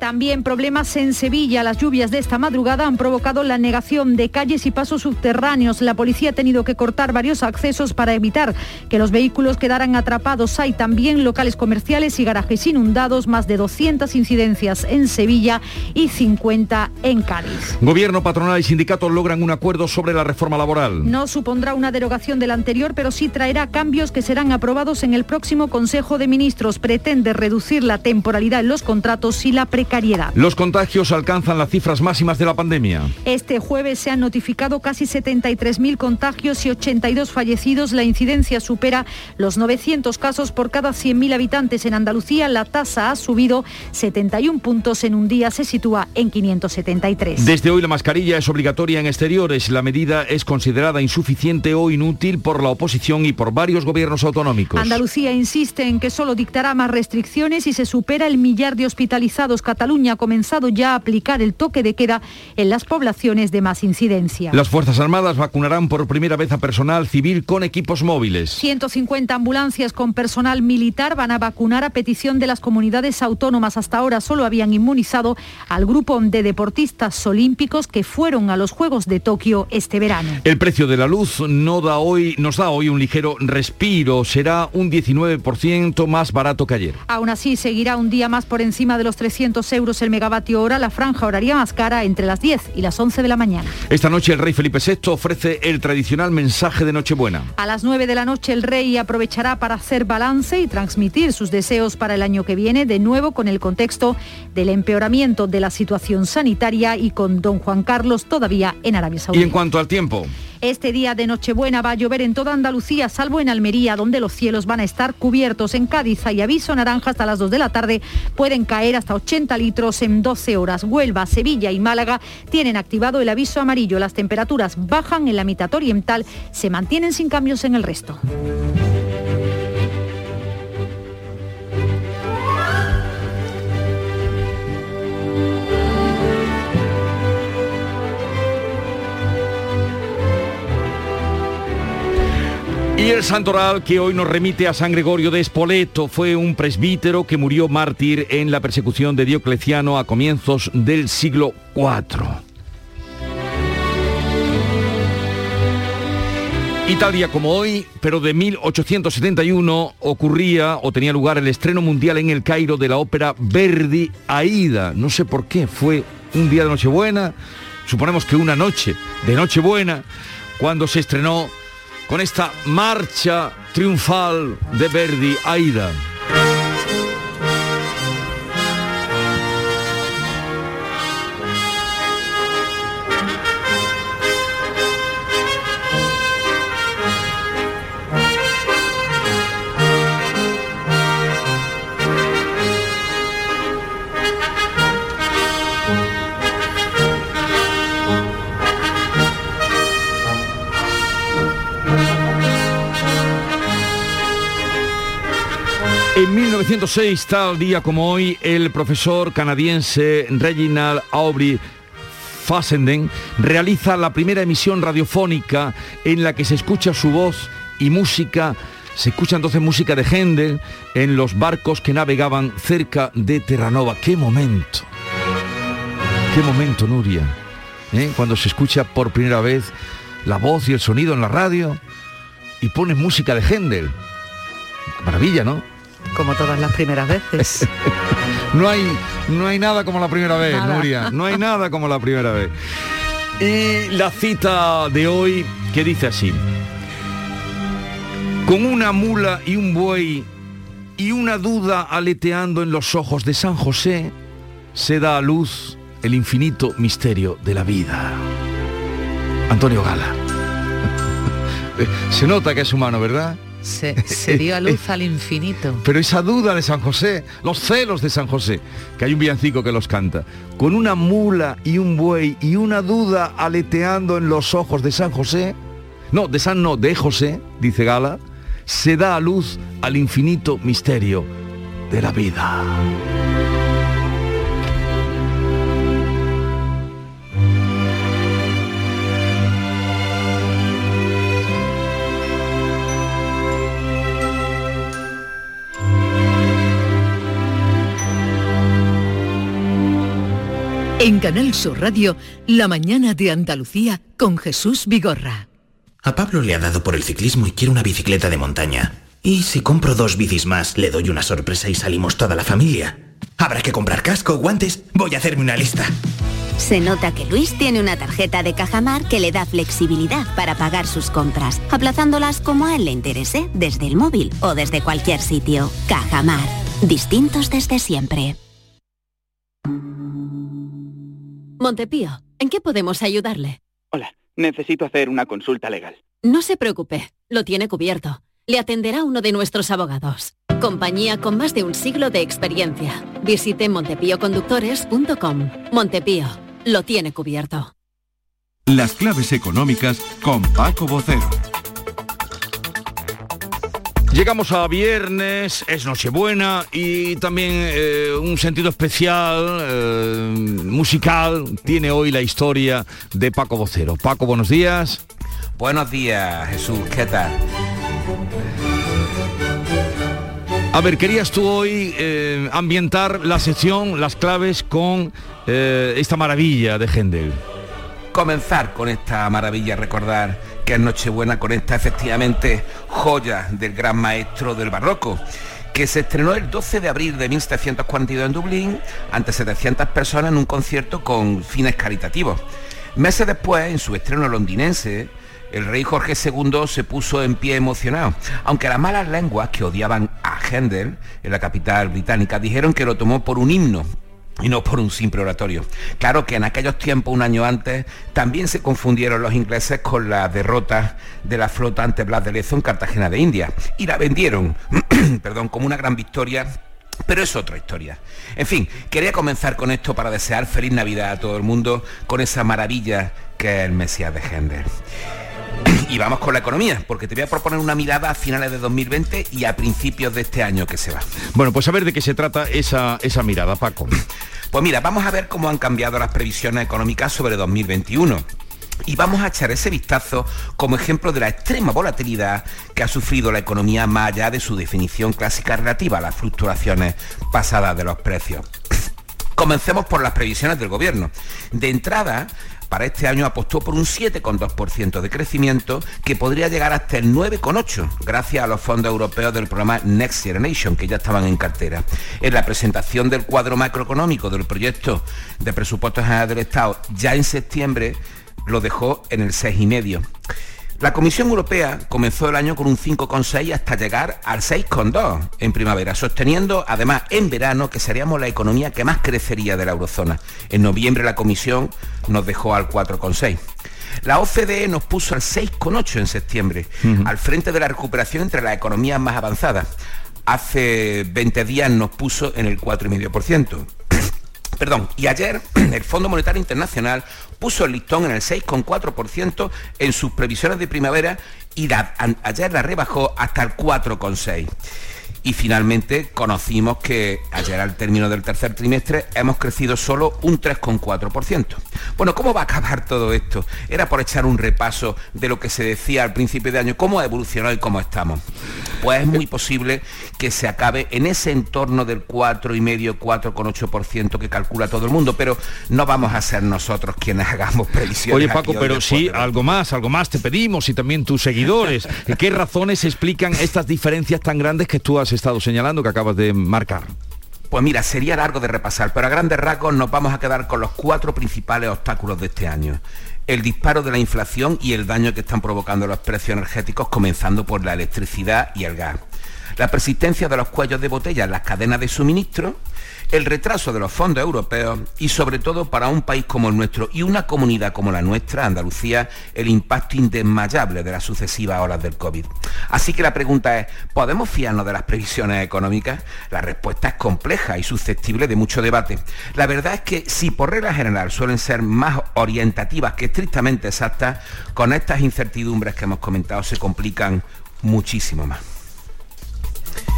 Speaker 3: También problemas en Sevilla. Las lluvias de esta madrugada han provocado la negación de calles y pasos subterráneos. La policía ha tenido que cortar varios accesos para evitar que los vehículos quedaran atrapados. Hay también locales comerciales y garajes inundados, más de 200 incidencias en Sevilla y 50 en Cádiz.
Speaker 1: Gobierno, patronal y sindicatos logran un acuerdo sobre la reforma laboral.
Speaker 3: No supondrá una derogación del anterior, pero sí traerá cambios que serán aprobados en el próximo Consejo de Ministros. Pretende reducir la temporalidad en los contratos y la precariedad.
Speaker 1: Los contagios alcanzan las cifras máximas de la pandemia.
Speaker 3: Este jueves se han notificado casi 73.000 contagios y 82 fallecidos. La incidencia supera los 900 casos por cada 100.000 habitantes. En Andalucía la tasa ha subido 71 puntos en un día, se sitúa en 573.
Speaker 1: Desde hoy la mascarilla es obligatoria en exteriores. La medida es considerada insuficiente o inútil por la oposición y por varios gobiernos autonómicos.
Speaker 3: Andalucía insiste en que solo dictará más restricciones y se supera el millar de hospitalizados. Cataluña ha comenzado ya a aplicar el toque de queda en las poblaciones de más incidencia.
Speaker 1: Las Fuerzas Armadas vacunarán por primera vez a personal civil con equipos móviles.
Speaker 3: 150 ambulancias con personal militar van a vacunar a petición de las comunidades autónomas. Hasta ahora solo habían inmunizado al grupo de deportistas olímpicos que fueron a los Juegos de Tokio este verano.
Speaker 1: El precio de la luz no da hoy, nos da hoy un ligero respiro. Será un 19% más barato que ayer.
Speaker 3: Aún así, seguirá un día más por encima de los 300 euros el megavatio hora. La franja horaria más cara entre las 10 y las 11 de la mañana.
Speaker 1: Esta noche el rey Felipe VI ofrece el tradicional mensaje de Nochebuena.
Speaker 3: A las 9 de la noche el rey aprovechará para hacer balance y transmitir sus deseos para el año que viene, de nuevo con el contexto del empeoramiento de la situación sanitaria y con don Juan Carlos todavía en Arabia Saudí.
Speaker 1: Y en cuanto al tiempo,
Speaker 3: Este día de Nochebuena va a llover en toda Andalucía, salvo en Almería, donde los cielos van a estar cubiertos. En Cádiz hay aviso naranja hasta las 2 de la tarde. Pueden caer hasta 80 litros en 12 horas. Huelva, Sevilla y Málaga tienen activado el aviso amarillo. Las temperaturas bajan en la mitad oriental, se mantienen sin cambios en el resto.
Speaker 1: El santoral que hoy nos remite a San Gregorio de Espoleto fue un presbítero que murió mártir en la persecución de Diocleciano a comienzos del siglo IV. Y tal día como hoy, pero de 1871, ocurría o tenía lugar el estreno mundial en el Cairo de la ópera Verdi Aida. No sé por qué, fue un día de Nochebuena, suponemos que una noche de Nochebuena, cuando se estrenó con esta marcha triunfal de Verdi Aida. 1906, tal día como hoy, el profesor canadiense Reginald Aubrey Fassenden realiza la primera emisión radiofónica en la que se escucha su voz y música. Se escucha entonces música de Händel en los barcos que navegaban cerca de Terranova. ¡Qué momento! ¡Qué momento, Nuria! ¿Eh? Cuando se escucha por primera vez la voz y el sonido en la radio y pones música de Händel. Maravilla, ¿no?
Speaker 10: Como todas las primeras veces.
Speaker 1: no, hay, no hay nada como la primera vez,
Speaker 10: Nada.
Speaker 1: Nuria. No hay nada como la primera vez. Y la cita de hoy que dice así. Con una mula y un buey y una duda aleteando en los ojos de San José, se da a luz el infinito misterio de la vida. Antonio Gala. Se nota que es humano, ¿verdad?
Speaker 10: Se, se dio a luz al infinito.
Speaker 1: Pero esa duda de San José, los celos de San José, que hay un villancico que los canta, con una mula y un buey y una duda aleteando en los ojos de San José, no, de San no, de José, dice Gala, se da a luz al infinito misterio de la vida.
Speaker 2: En Canal Sur Radio, La mañana de Andalucía con Jesús Vigorra.
Speaker 19: A Pablo le ha dado por el ciclismo y quiere una bicicleta de montaña. Y si compro dos bicis más, le doy una sorpresa y salimos toda la familia. Habrá que comprar casco, guantes. Voy a hacerme una lista.
Speaker 20: Se nota que Luis tiene una tarjeta de Cajamar que le da flexibilidad para pagar sus compras, aplazándolas como a él le interese, desde el móvil o desde cualquier sitio. Cajamar. Distintos desde siempre.
Speaker 21: Montepío, ¿en qué podemos ayudarle?
Speaker 22: Hola, necesito hacer una consulta legal.
Speaker 21: No se preocupe, lo tiene cubierto. Le atenderá uno de nuestros abogados. Compañía con más de un siglo de experiencia. Visite montepíoconductores.com. Montepío, lo tiene cubierto.
Speaker 23: Las claves económicas con Paco Bocero.
Speaker 1: Llegamos a viernes, es Nochebuena y también eh, un sentido especial, eh, musical, tiene hoy la historia de Paco Vocero. Paco, buenos días.
Speaker 24: Buenos días, Jesús, ¿qué tal?
Speaker 1: A ver, querías tú hoy eh, ambientar la sección, las claves con esta maravilla de Händel.
Speaker 24: Comenzar con esta maravilla, recordar que es Nochebuena con esta efectivamente joya del gran maestro del barroco que se estrenó el 12 de abril de 1742 en Dublín ante 700 personas en un concierto con fines caritativos. Meses después, en su estreno londinense, el rey Jorge II se puso en pie emocionado, aunque las malas lenguas que odiaban a Händel en la capital británica dijeron que lo tomó por un himno y no por un simple oratorio. Claro que en aquellos tiempos, un año antes, también se confundieron los ingleses con la derrota de la flota ante Blas de Lezo en Cartagena de India y la vendieron, perdón, como una gran victoria pero es otra historia. En fin, quería comenzar con esto para desear feliz Navidad a todo el mundo con esa maravilla que es el Mesías de Händel. Y vamos con la economía, porque te voy a proponer una mirada a finales de 2020 y a principios de este año que se va.
Speaker 1: Bueno, pues a ver de qué se trata esa, esa mirada, Paco.
Speaker 24: Pues mira, vamos a ver cómo han cambiado las previsiones económicas sobre 2021. Y vamos a echar ese vistazo como ejemplo de la extrema volatilidad que ha sufrido la economía más allá de su definición clásica relativa a las fluctuaciones pasadas de los precios. Comencemos por las previsiones del gobierno. De entrada, para este año apostó por un 7,2% de crecimiento que podría llegar hasta el 9,8% gracias a los fondos europeos del programa Next Generation que ya estaban en cartera. En la presentación del cuadro macroeconómico del proyecto de presupuestos generales del Estado ya en septiembre lo dejó en el 6,5%. La Comisión Europea comenzó el año con un 5,6 hasta llegar al 6,2 en primavera, sosteniendo además en verano que seríamos la economía que más crecería de la eurozona. En noviembre la Comisión nos dejó al 4,6. La OCDE nos puso al 6,8 en septiembre, al frente de la recuperación entre las economías más avanzadas. Hace 20 días nos puso en el 4,5%. Perdón, y ayer el Fondo Monetario Internacional puso el listón en el 6,4% en sus previsiones de primavera y ayer la rebajó hasta el 4,6%. Y finalmente conocimos que ayer al término del tercer trimestre hemos crecido solo un 3,4%. Bueno, ¿cómo va a acabar todo esto? Era por echar un repaso de lo que se decía al principio de año, cómo ha evolucionado y cómo estamos. Pues es muy posible que se acabe en ese entorno del 4,5, 4,8% que calcula todo el mundo, pero no vamos a ser nosotros quienes hagamos previsiones.
Speaker 1: Oye Paco, pero sí, algo más, algo más te pedimos y también tus seguidores. ¿Qué razones explican estas diferencias tan grandes que tú has estado señalando, que acabas de marcar?
Speaker 24: Pues mira, sería largo de repasar, pero a grandes rasgos nos vamos a quedar con los cuatro principales obstáculos de este año. El disparo de la inflación y el daño que están provocando los precios energéticos, comenzando por la electricidad y el gas. La persistencia de los cuellos de botella en las cadenas de suministro, el retraso de los fondos europeos y sobre todo para un país como el nuestro y una comunidad como la nuestra, Andalucía, el impacto indesmayable de las sucesivas olas del COVID. Así que la pregunta es, ¿podemos fiarnos de las previsiones económicas? La respuesta es compleja y susceptible de mucho debate. La verdad es que si por regla general suelen ser más orientativas que estrictamente exactas, con estas incertidumbres que hemos comentado se complican muchísimo más.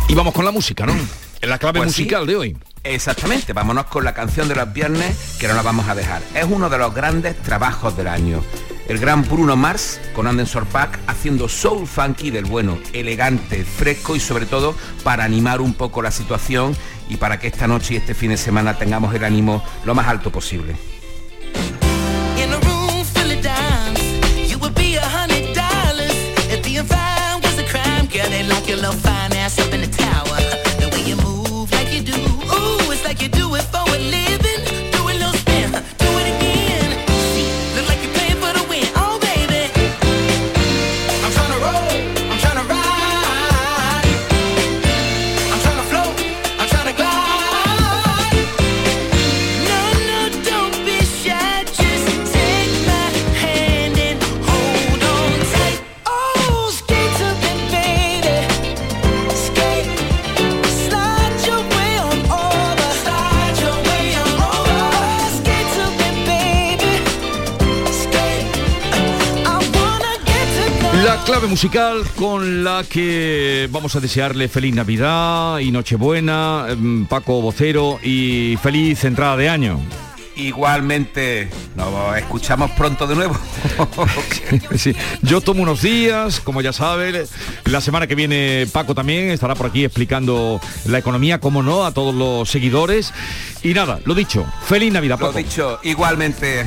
Speaker 1: Y vamos con la música, ¿no? La clave
Speaker 24: Pues sí.
Speaker 1: musical de hoy.
Speaker 24: Exactamente, vámonos con la canción de los viernes que no la vamos a dejar. Es uno de los grandes trabajos del año. El gran Bruno Mars con Anden Sorpak haciendo soul funky del bueno, elegante, fresco y sobre todo para animar un poco la situación y para que esta noche y este fin de semana tengamos el ánimo lo más alto posible.
Speaker 1: Clave musical con la que vamos a desearle feliz Navidad y Nochebuena, em, Paco Vocero y feliz entrada de año.
Speaker 24: Igualmente, nos escuchamos pronto de nuevo.
Speaker 1: Sí, Yo tomo unos días, como ya saben, la semana que viene Paco también estará por aquí explicando la economía, como no, a todos los seguidores. Y nada, lo dicho, feliz Navidad,
Speaker 24: Lo
Speaker 1: Paco.
Speaker 24: dicho, igualmente.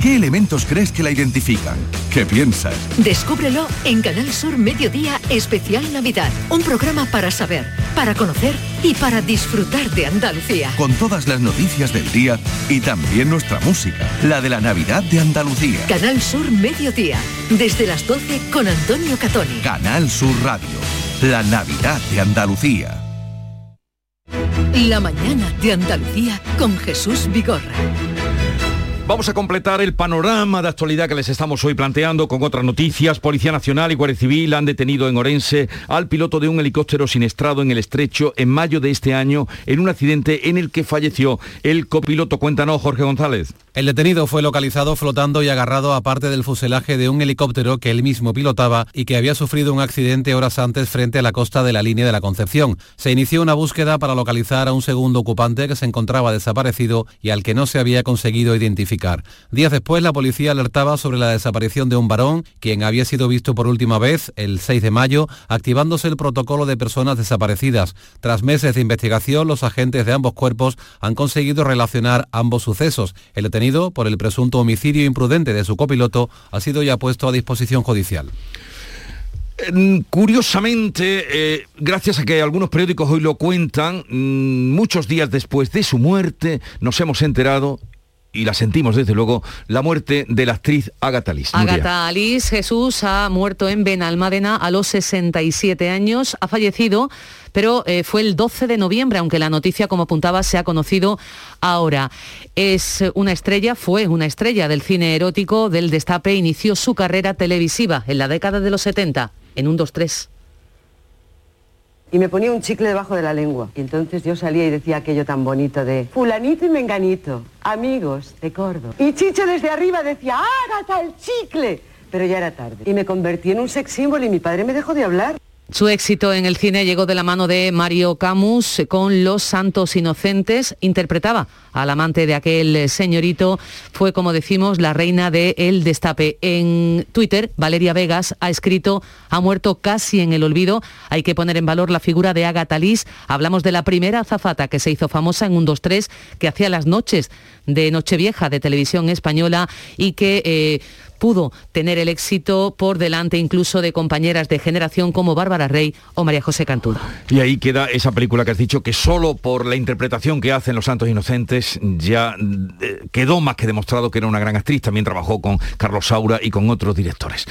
Speaker 23: ¿Qué elementos crees que la identifican? ¿Qué piensas?
Speaker 2: Descúbrelo en Canal Sur Mediodía Especial Navidad. Un programa para saber, para conocer y para disfrutar de Andalucía.
Speaker 23: Con todas las noticias del día y también nuestra música, la de la Navidad de Andalucía.
Speaker 2: Canal Sur Mediodía. Desde las 12 con Antonio Catoni.
Speaker 23: Canal Sur Radio, la Navidad de Andalucía.
Speaker 2: La mañana de Andalucía con Jesús Vigorra.
Speaker 1: Vamos a completar el panorama de actualidad que les estamos hoy planteando con otras noticias. Policía Nacional y Guardia Civil han detenido en Orense al piloto de un helicóptero siniestrado en el estrecho en mayo de este año en un accidente en el que falleció el copiloto. Cuéntanos, Jorge González.
Speaker 25: El detenido fue localizado flotando y agarrado a parte del fuselaje de un helicóptero que él mismo pilotaba y que había sufrido un accidente horas antes frente a la costa de la línea de la Concepción. Se inició una búsqueda para localizar a un segundo ocupante que se encontraba desaparecido y al que no se había conseguido identificar. Días después, la policía alertaba sobre la desaparición de un varón, quien había sido visto por última vez el 6 de mayo, activándose el protocolo de personas desaparecidas. Tras meses de investigación, los agentes de ambos cuerpos han conseguido relacionar ambos sucesos. El detenido, por el presunto homicidio imprudente de su copiloto, ha sido ya puesto a disposición judicial.
Speaker 1: Mm, Curiosamente, eh, gracias a que algunos periódicos hoy lo cuentan, mm, muchos días después de su muerte nos hemos enterado y la sentimos desde luego, la muerte de la actriz Agatha Liz.
Speaker 10: Agatha Liz Jesús ha muerto en Benalmádena a los 67 años, ha fallecido, pero eh, fue el 12 de noviembre, aunque la noticia, como apuntaba, se ha conocido ahora. Es una estrella, fue una estrella del cine erótico del Destape, inició su carrera televisiva en la década de los 70, en un 2-3.
Speaker 26: Y me ponía un chicle debajo de la lengua. Y entonces yo salía y decía aquello tan bonito de fulanito y menganito, amigos de Córdoba. Y Chicho desde arriba decía, Ágata el chicle. Pero ya era tarde. Y me convertí en un sex symbol y mi padre me dejó de hablar.
Speaker 10: Su éxito en el cine llegó de la mano de Mario Camus con Los Santos Inocentes. Interpretaba al amante de aquel señorito. Fue, como decimos, la reina de El Destape. En Twitter, Valeria Vegas ha escrito, ha muerto casi en el olvido. Hay que poner en valor la figura de Agatha Liz. Hablamos de la primera azafata que se hizo famosa en un 2-3, que hacía las noches de Nochevieja de televisión española y que... eh, pudo tener el éxito por delante incluso de compañeras de generación como Bárbara Rey o María José Cantudo.
Speaker 1: Y ahí queda esa película que has dicho que solo por la interpretación que hacen Los Santos Inocentes ya eh, quedó más que demostrado que era una gran actriz. También trabajó con Carlos Saura y con otros directores.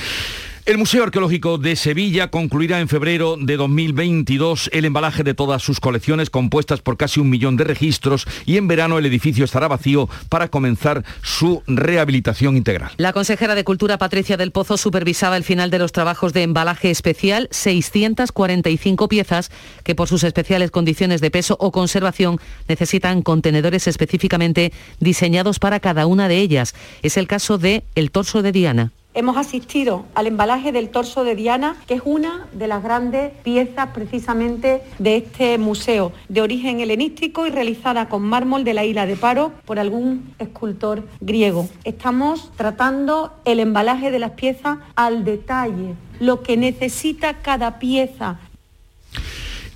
Speaker 1: El Museo Arqueológico de Sevilla concluirá en febrero de 2022 el embalaje de todas sus colecciones compuestas por casi un millón de registros y en verano el edificio estará vacío para comenzar su rehabilitación integral.
Speaker 10: La consejera de Cultura Patricia del Pozo supervisaba el final de los trabajos de embalaje especial, 645 piezas que por sus especiales condiciones de peso o conservación necesitan contenedores específicamente diseñados para cada una de ellas. Es el caso de el torso de Diana.
Speaker 27: Hemos asistido al embalaje del torso de Diana, que es una de las grandes piezas precisamente de este museo, de origen helenístico y realizada con mármol de la isla de Paro por algún escultor griego. Estamos tratando el embalaje de las piezas al detalle, lo que necesita cada pieza,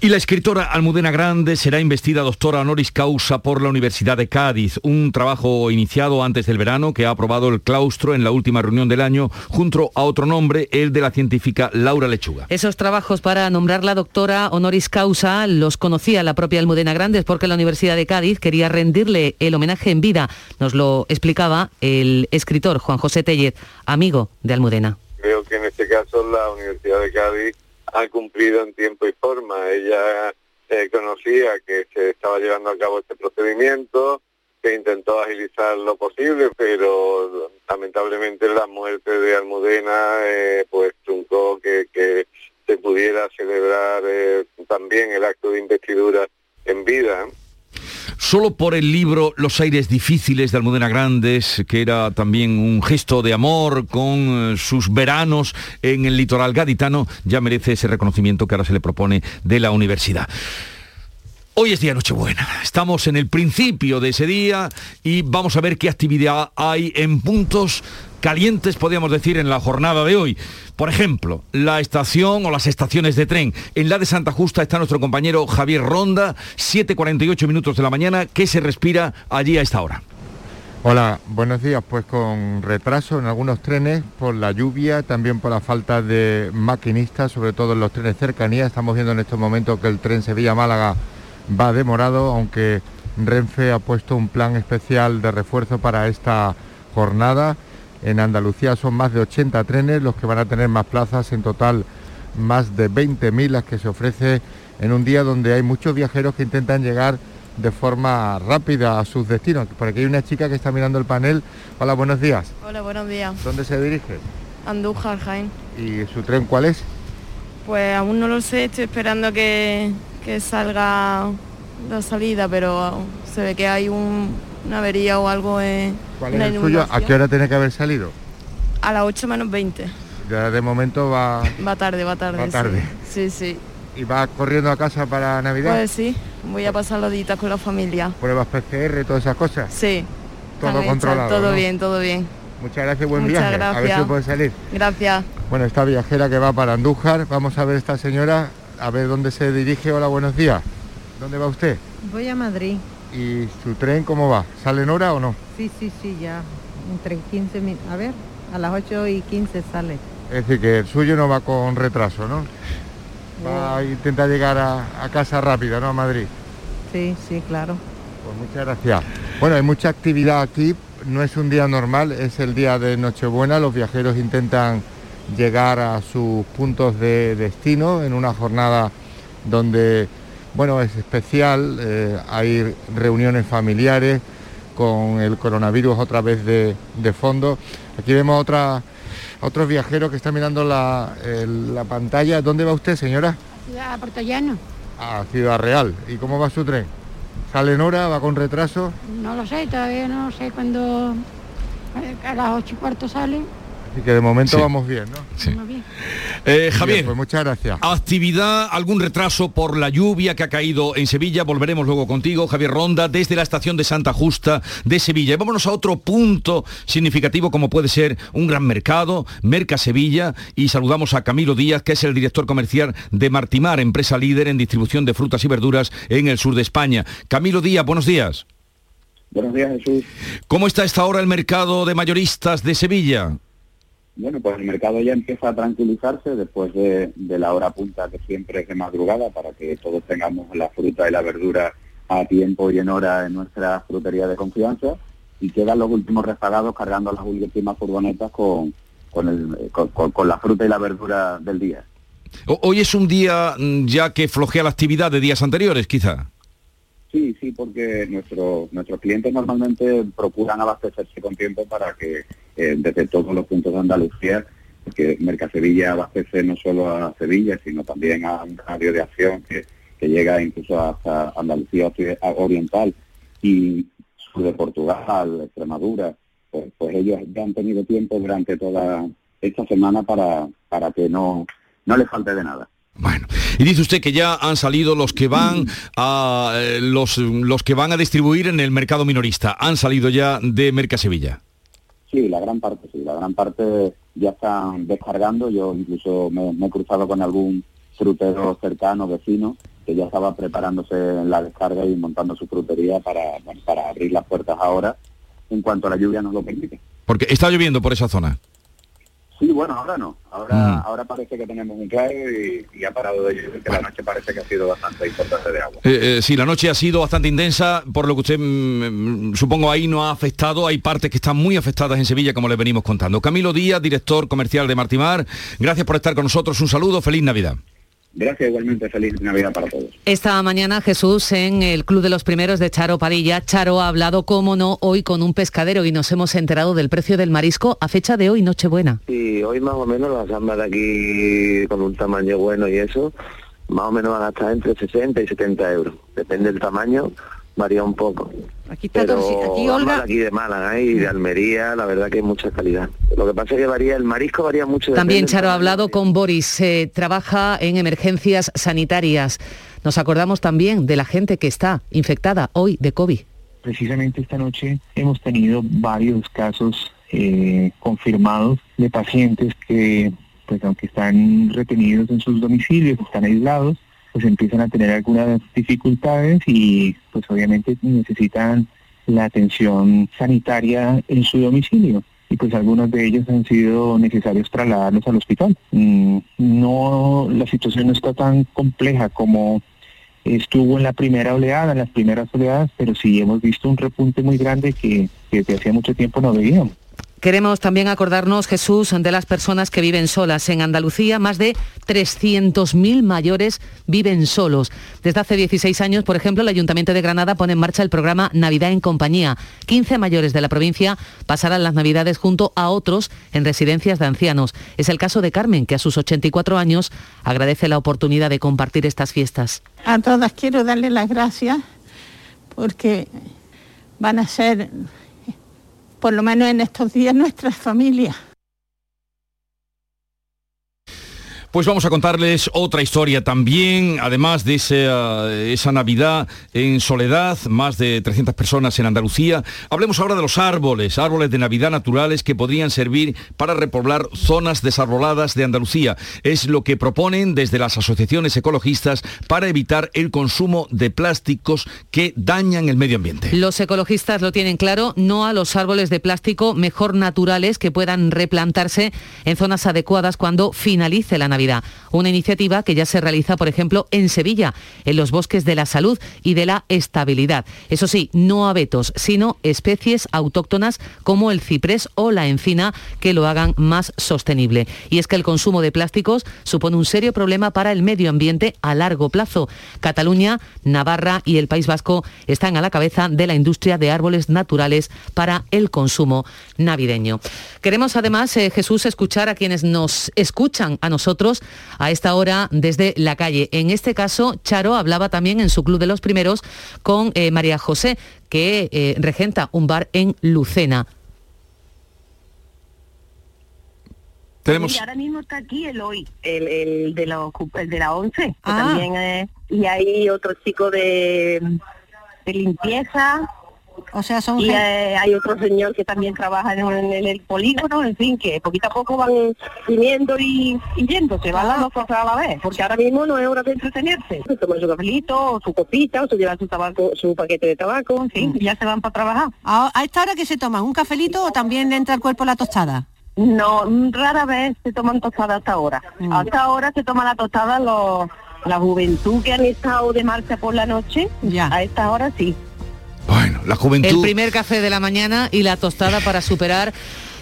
Speaker 1: Y la escritora Almudena Grande será investida doctora honoris causa por la Universidad de Cádiz, un trabajo iniciado antes del verano que ha aprobado el claustro en la última reunión del año junto a otro nombre, el de la científica Laura Lechuga.
Speaker 10: Esos trabajos para nombrar la doctora honoris causa los conocía la propia Almudena Grandes porque la Universidad de Cádiz quería rendirle el homenaje en vida. Nos lo explicaba el escritor Juan José Tellez, amigo de Almudena.
Speaker 28: Creo que en este caso la Universidad de Cádiz ha cumplido en tiempo y forma. Ella eh, conocía que se estaba llevando a cabo este procedimiento, que intentó agilizar lo posible, pero lamentablemente la muerte de Almudena eh, pues truncó que, se pudiera celebrar eh, también el acto de investidura en vida.
Speaker 1: Solo por el libro Los aires difíciles de Almudena Grandes, que era también un gesto de amor con eh, sus veranos en el litoral gaditano, ya merece ese reconocimiento que ahora se le propone de la universidad. Hoy es día Nochebuena. Estamos en el principio de ese día y vamos a ver qué actividad hay en puntos calientes, podríamos decir, en la jornada de hoy. Por ejemplo, la estación o las estaciones de tren. En la de Santa Justa está nuestro compañero Javier Ronda, 7.48 minutos de la mañana. ¿Qué se respira allí a esta hora?
Speaker 29: Hola, buenos días. Pues con retraso en algunos trenes por la lluvia, también por la falta de maquinistas, sobre todo en los trenes cercanías. Estamos viendo en estos momentos que el tren Sevilla-Málaga va demorado, aunque Renfe ha puesto un plan especial de refuerzo para esta jornada. En Andalucía son más de 80 trenes los que van a tener más plazas, en total más de 20.000 las que se ofrece en un día donde hay muchos viajeros que intentan llegar de forma rápida a sus destinos. Por aquí hay una chica que está mirando el panel. Hola, buenos días.
Speaker 30: Hola, buenos días.
Speaker 29: ¿Dónde se dirige?
Speaker 30: Andújar, Jaén.
Speaker 29: ¿Y su tren cuál es?
Speaker 30: Pues aún no lo sé, estoy esperando que, que salga la salida, pero se ve que hay un- una avería o algo en,
Speaker 29: ¿Cuál
Speaker 30: una
Speaker 29: es el suyo? ¿A qué hora tiene que haber salido?
Speaker 30: A las 8 menos 20.
Speaker 29: Ya de momento va,
Speaker 30: Va tarde, va tarde.
Speaker 29: Va
Speaker 30: sí.
Speaker 29: tarde.
Speaker 30: Sí, sí.
Speaker 29: y va corriendo a casa para Navidad.
Speaker 30: Pues sí, voy a pasar los días con la familia.
Speaker 29: Pruebas PCR, todas esas cosas.
Speaker 30: Sí,
Speaker 29: todo controlado.
Speaker 30: todo
Speaker 29: ¿no?
Speaker 30: bien, todo bien.
Speaker 29: Muchas gracias, buen
Speaker 30: Muchas
Speaker 29: viaje. A ver si puede salir.
Speaker 30: Gracias.
Speaker 29: Bueno, esta viajera que va para Andújar, vamos a ver esta señora, a ver dónde se dirige. Hola, buenos días. ¿Dónde va usted?
Speaker 31: Voy a Madrid.
Speaker 29: ¿Y su tren cómo va? ¿Sale en hora o no?
Speaker 31: Sí, sí, sí, ya. Entre 15 minutos. A ver, a las 8 y 15 sale.
Speaker 29: Es decir, que el suyo no va con retraso, ¿no? Va a intentar llegar a, a casa rápida, ¿no? A Madrid.
Speaker 31: Sí, sí, claro.
Speaker 29: Pues muchas gracias. Bueno, hay mucha actividad aquí, no es un día normal, es el día de Nochebuena, los viajeros intentan llegar a sus puntos de destino en una jornada donde, bueno, es especial, eh, hay reuniones familiares con el coronavirus otra vez de, de fondo. Aquí vemos otra, otros viajeros que están mirando la, el- la pantalla. ¿Dónde va usted, señora?
Speaker 32: Ciudad Puerto Llano.
Speaker 29: A Ciudad Real. ¿Y cómo va su tren? ¿Sale en hora? ¿Va con retraso?
Speaker 32: No lo sé, todavía no sé cuándo. A las ocho y cuarto sale.
Speaker 29: Así que de momento
Speaker 1: Sí.
Speaker 29: vamos bien, ¿no?
Speaker 32: Vamos bien.
Speaker 1: Eh, Javier.
Speaker 29: Bien, pues muchas gracias.
Speaker 1: Actividad, algún retraso por la lluvia que ha caído en Sevilla. Volveremos luego contigo, Javier Ronda, desde la estación de Santa Justa de Sevilla. Y vámonos a otro punto significativo como puede ser un gran mercado, Merca Sevilla. Y saludamos a Camilo Díaz, que es el director comercial de Martimar, empresa líder en distribución de frutas y verduras en el sur de España. Camilo Díaz, buenos días.
Speaker 33: Buenos días, Jesús.
Speaker 1: ¿Cómo está esta hora el mercado de mayoristas de Sevilla?
Speaker 33: Bueno, pues el mercado ya empieza a tranquilizarse después de, la hora punta que siempre es de madrugada para que todos tengamos la fruta y la verdura a tiempo y en hora en nuestra frutería de confianza y quedan los últimos rezagados cargando las últimas furgonetas con, con, el- con- con- la fruta y la verdura del día.
Speaker 1: Hoy es un día mm, ya que flojea la actividad de días anteriores, quizá.
Speaker 33: Sí, sí, porque nuestro- nuestros clientes normalmente procuran abastecerse con tiempo para que eh, desde todos los puntos de Andalucía, porque Mercasevilla abastece no solo a Sevilla, sino también a un radio de acción que, que llega incluso hasta Andalucía oriental y de Portugal, Extremadura, pues, pues ellos ya han tenido tiempo durante toda esta semana para, para que no, no les falte de nada.
Speaker 1: Y dice usted que ya han salido los que van a eh, los, los que van a distribuir en el mercado minorista. Han salido ya de Merca Sevilla.
Speaker 33: Sí, la gran parte, sí, la gran parte ya están descargando. Yo incluso me, me he cruzado con algún frutero cercano, vecino, que ya estaba preparándose en la descarga y montando su frutería para, bueno, para abrir las puertas ahora, en cuanto la lluvia nos lo permite.
Speaker 1: Porque está lloviendo por esa zona.
Speaker 33: Sí, bueno, ahora no. Ahora, ahora parece que tenemos un claro y, y ha parado de llover, que la noche parece que ha sido bastante importante de agua.
Speaker 1: Eh, eh, sí, la noche ha sido bastante intensa, por lo que usted mm, mm, supongo ahí no ha afectado. Hay partes que están muy afectadas en Sevilla, como le venimos contando. Camilo Díaz, director comercial de Martimar, gracias por estar con nosotros. Un saludo, feliz Navidad.
Speaker 33: Gracias, igualmente, feliz Navidad para todos.
Speaker 10: Esta mañana Jesús en el Club de los Primeros de Charo Padilla. Charo ha hablado, como no, hoy con un pescadero y nos hemos enterado del precio del marisco a fecha de hoy, Nochebuena.
Speaker 34: Sí, hoy más o menos las gambas de aquí con un tamaño bueno y eso, más o menos van a estar entre 60 y 70 euros. Depende del tamaño, varía un poco.
Speaker 32: Aquí está
Speaker 34: Pero
Speaker 32: aquí Olga.
Speaker 34: de aquí de Málaga ¿eh? y de Almería, la verdad que hay mucha calidad. Lo que pasa es que varía, el marisco varía mucho.
Speaker 10: También Charo ha hablado con Boris, eh, trabaja en emergencias sanitarias. Nos acordamos también de la gente que está infectada hoy de COVID.
Speaker 35: Precisamente esta noche hemos tenido varios casos eh, confirmados de pacientes que, pues aunque están retenidos en sus domicilios, están aislados, pues empiezan a tener algunas dificultades y pues obviamente necesitan la atención sanitaria en su domicilio. Y pues algunos de ellos han sido necesarios trasladarlos al hospital. Mm, no, la situación no está tan compleja como estuvo en la primera oleada, en las primeras oleadas, pero sí hemos visto un repunte muy grande que, que desde hacía mucho tiempo no veíamos.
Speaker 10: Queremos también acordarnos, Jesús, de las personas que viven solas. En Andalucía, más de 300.000 mayores viven solos. Desde hace 16 años, por ejemplo, el Ayuntamiento de Granada pone en marcha el programa Navidad en Compañía. 15 mayores de la provincia pasarán las Navidades junto a otros en residencias de ancianos. Es el caso de Carmen, que a sus 84 años agradece la oportunidad de compartir estas fiestas.
Speaker 32: A todas quiero darle las gracias porque van a ser, por lo menos en estos días, nuestras familias.
Speaker 1: Pues vamos a contarles otra historia también, además de esa, esa, Navidad en soledad, más de 300 personas en Andalucía. Hablemos ahora de los árboles, árboles de Navidad naturales que podrían servir para repoblar zonas desarboladas de Andalucía. Es lo que proponen desde las asociaciones ecologistas para evitar el consumo de plásticos que dañan el medio ambiente.
Speaker 10: Los ecologistas lo tienen claro, no a los árboles de plástico, mejor naturales que puedan replantarse en zonas adecuadas cuando finalice la Navidad. Una iniciativa que ya se realiza, por ejemplo, en Sevilla, en los bosques de la salud y de la estabilidad. Eso sí, no abetos, sino especies autóctonas como el ciprés o la encina que lo hagan más sostenible. Y es que el consumo de plásticos supone un serio problema para el medio ambiente a largo plazo. Cataluña, Navarra y el País Vasco están a la cabeza de la industria de árboles naturales para el consumo navideño. Queremos además, eh, Jesús, escuchar a quienes nos escuchan a nosotros a esta hora desde la calle. En este caso, Charo hablaba también en su Club de los Primeros con eh, María José, que eh, regenta un bar en Lucena.
Speaker 36: Tenemos... ahora mismo está aquí el hoy, el, de, los, de la 11, ah. también y hay otro chico de, de limpieza,
Speaker 37: o sea, son
Speaker 36: y eh, hay otro señor que también trabaja en, el polígono, en fin, que poquito a poco van viniendo y, y yéndose, van las dos cosas a la vez, porque ahora mismo no es hora de entretenerse. Se toman su cafelito, su copita, o se llevan su tabaco, su paquete de tabaco, en fin, y ya se van para trabajar.
Speaker 37: ¿A, esta hora que se toman? ¿Un cafelito o también le entra al cuerpo la tostada?
Speaker 36: No, rara vez se toman tostadas hasta ahora. Mm. Hasta ahora se toma la tostada los, la juventud que han estado de marcha por la noche. Ya. A esta hora sí.
Speaker 1: Bueno, la juventud...
Speaker 10: El primer café de la mañana y la tostada para superar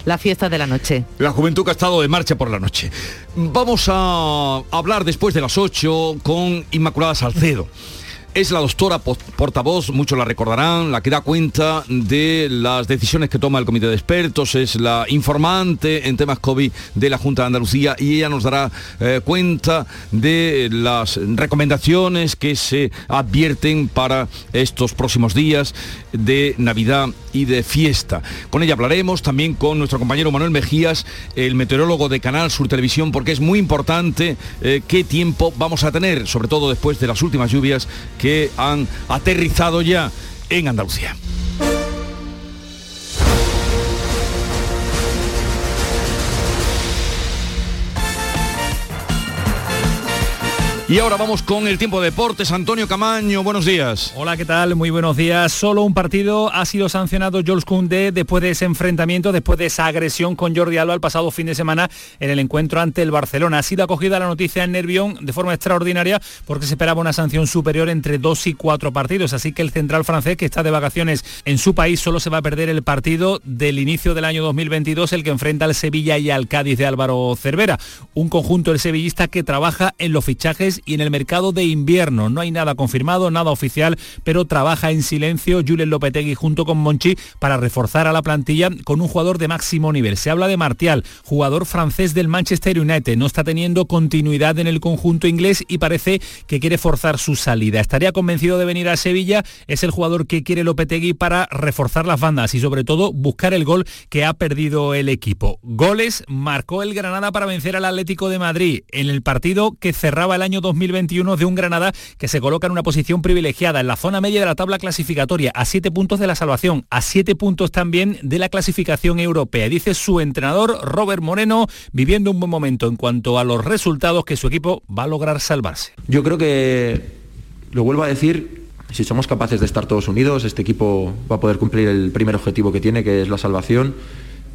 Speaker 10: la fiesta de la noche.
Speaker 1: La juventud que ha estado de marcha por la noche. Vamos a hablar después de las 8 con Inmaculada Salcedo. Es la doctora portavoz, muchos la recordarán, la que da cuenta de las decisiones que toma el comité de expertos, es la informante en temas COVID de la Junta de Andalucía y ella nos dará eh, cuenta de las recomendaciones que se advierten para estos próximos días de Navidad y de fiesta. Con ella hablaremos también con nuestro compañero Manuel Mejías, el meteorólogo de Canal Sur Televisión, porque es muy importante eh, qué tiempo vamos a tener, sobre todo después de las últimas lluvias que han aterrizado ya en Andalucía. Y ahora vamos con el tiempo de deportes. Antonio Camaño, buenos días.
Speaker 38: Hola, ¿qué tal? Muy buenos días. Solo un partido ha sido sancionado Jules Koundé después de ese enfrentamiento, después de esa agresión con Jordi Alba el pasado fin de semana en el encuentro ante el Barcelona. Ha sido acogida la noticia en Nervión de forma extraordinaria porque se esperaba una sanción superior entre dos y cuatro partidos. Así que el central francés, que está de vacaciones en su país, solo se va a perder el partido del inicio del año 2022, el que enfrenta al Sevilla y al Cádiz de Álvaro Cervera. Un conjunto del sevillista que trabaja en los fichajes y en el mercado de invierno. No hay nada confirmado, nada oficial, pero trabaja en silencio Julen Lopetegui junto con Monchi para reforzar a la plantilla con un jugador de máximo nivel. Se habla de Martial, jugador francés del Manchester United. No está teniendo continuidad en el conjunto inglés y parece que quiere forzar su salida. Estaría convencido de venir a Sevilla. Es el jugador que quiere Lopetegui para reforzar las bandas y sobre todo buscar el gol que ha perdido el equipo. Goles marcó el Granada para vencer al Atlético de Madrid en el partido que cerraba el año 2021 de un Granada que se coloca en una posición privilegiada en la zona media de la tabla clasificatoria, a siete puntos de la salvación, a siete puntos también de la clasificación europea. Dice su entrenador Robert Moreno, viviendo un buen momento en cuanto a los resultados que su equipo va a lograr salvarse.
Speaker 39: Yo creo que, lo vuelvo a decir, si somos capaces de estar todos unidos, este equipo va a poder cumplir el primer objetivo que tiene, que es la salvación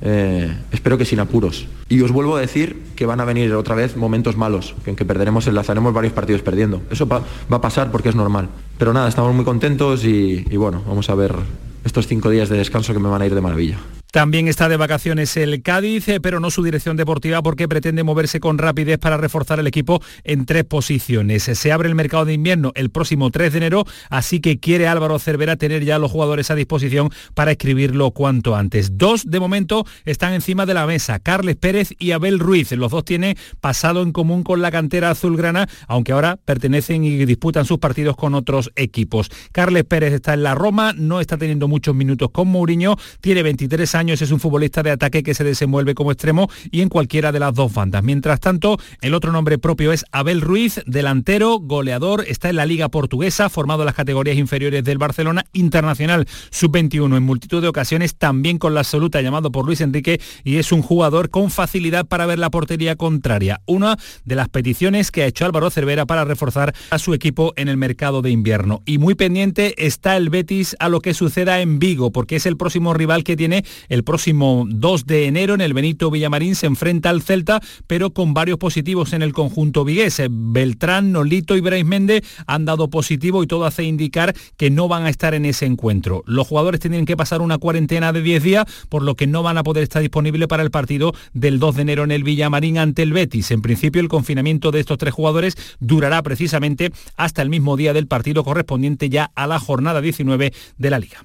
Speaker 39: eh, espero que sin apuros. Y os vuelvo a decir que van a venir otra vez momentos malos, en que perderemos, enlazaremos varios partidos perdiendo. Eso va, a pasar porque es normal. Pero nada, estamos muy contentos y bueno, vamos a ver estos cinco días de descanso que me van a ir de maravilla.
Speaker 38: También está de vacaciones el Cádiz, eh, pero no su dirección deportiva porque pretende moverse con rapidez para reforzar el equipo en tres posiciones. Se abre el mercado de invierno el próximo 3 de enero, así que quiere Álvaro Cervera tener ya los jugadores a disposición para escribirlo cuanto antes. Dos de momento están encima de la mesa, Carles Pérez y Abel Ruiz. Los dos tienen pasado en común con la cantera azulgrana, aunque ahora pertenecen y disputan sus partidos con otros equipos. Carles Pérez está en la Roma, no está teniendo muchos minutos con Mourinho, tiene 23 años años es un futbolista de ataque que se desenvuelve como extremo y en cualquiera de las dos bandas. Mientras tanto, el otro nombre propio es Abel Ruiz, delantero, goleador, está en la Liga Portuguesa, formado en las categorías inferiores del Barcelona, internacional sub-21 en multitud de ocasiones, también con la absoluta llamado por Luis Enrique y es un jugador con facilidad para ver la portería contraria. Una de las peticiones que ha hecho Álvaro Cervera para reforzar a su equipo en el mercado de invierno. Y muy pendiente está el Betis a lo que suceda en Vigo, porque es el próximo rival que tiene el próximo 2 de enero en el Benito Villamarín. Se enfrenta al Celta, pero con varios positivos en el conjunto vigués. Beltrán, Nolito y Brais Méndez han dado positivo y todo hace indicar que no van a estar en ese encuentro. Los jugadores tienen que pasar una cuarentena de 10 días, por lo que no van a poder estar disponibles para el partido del 2 de enero en el Villamarín ante el Betis. En principio, el confinamiento de estos tres jugadores durará precisamente hasta el mismo día del partido correspondiente ya a la jornada 19 de la liga.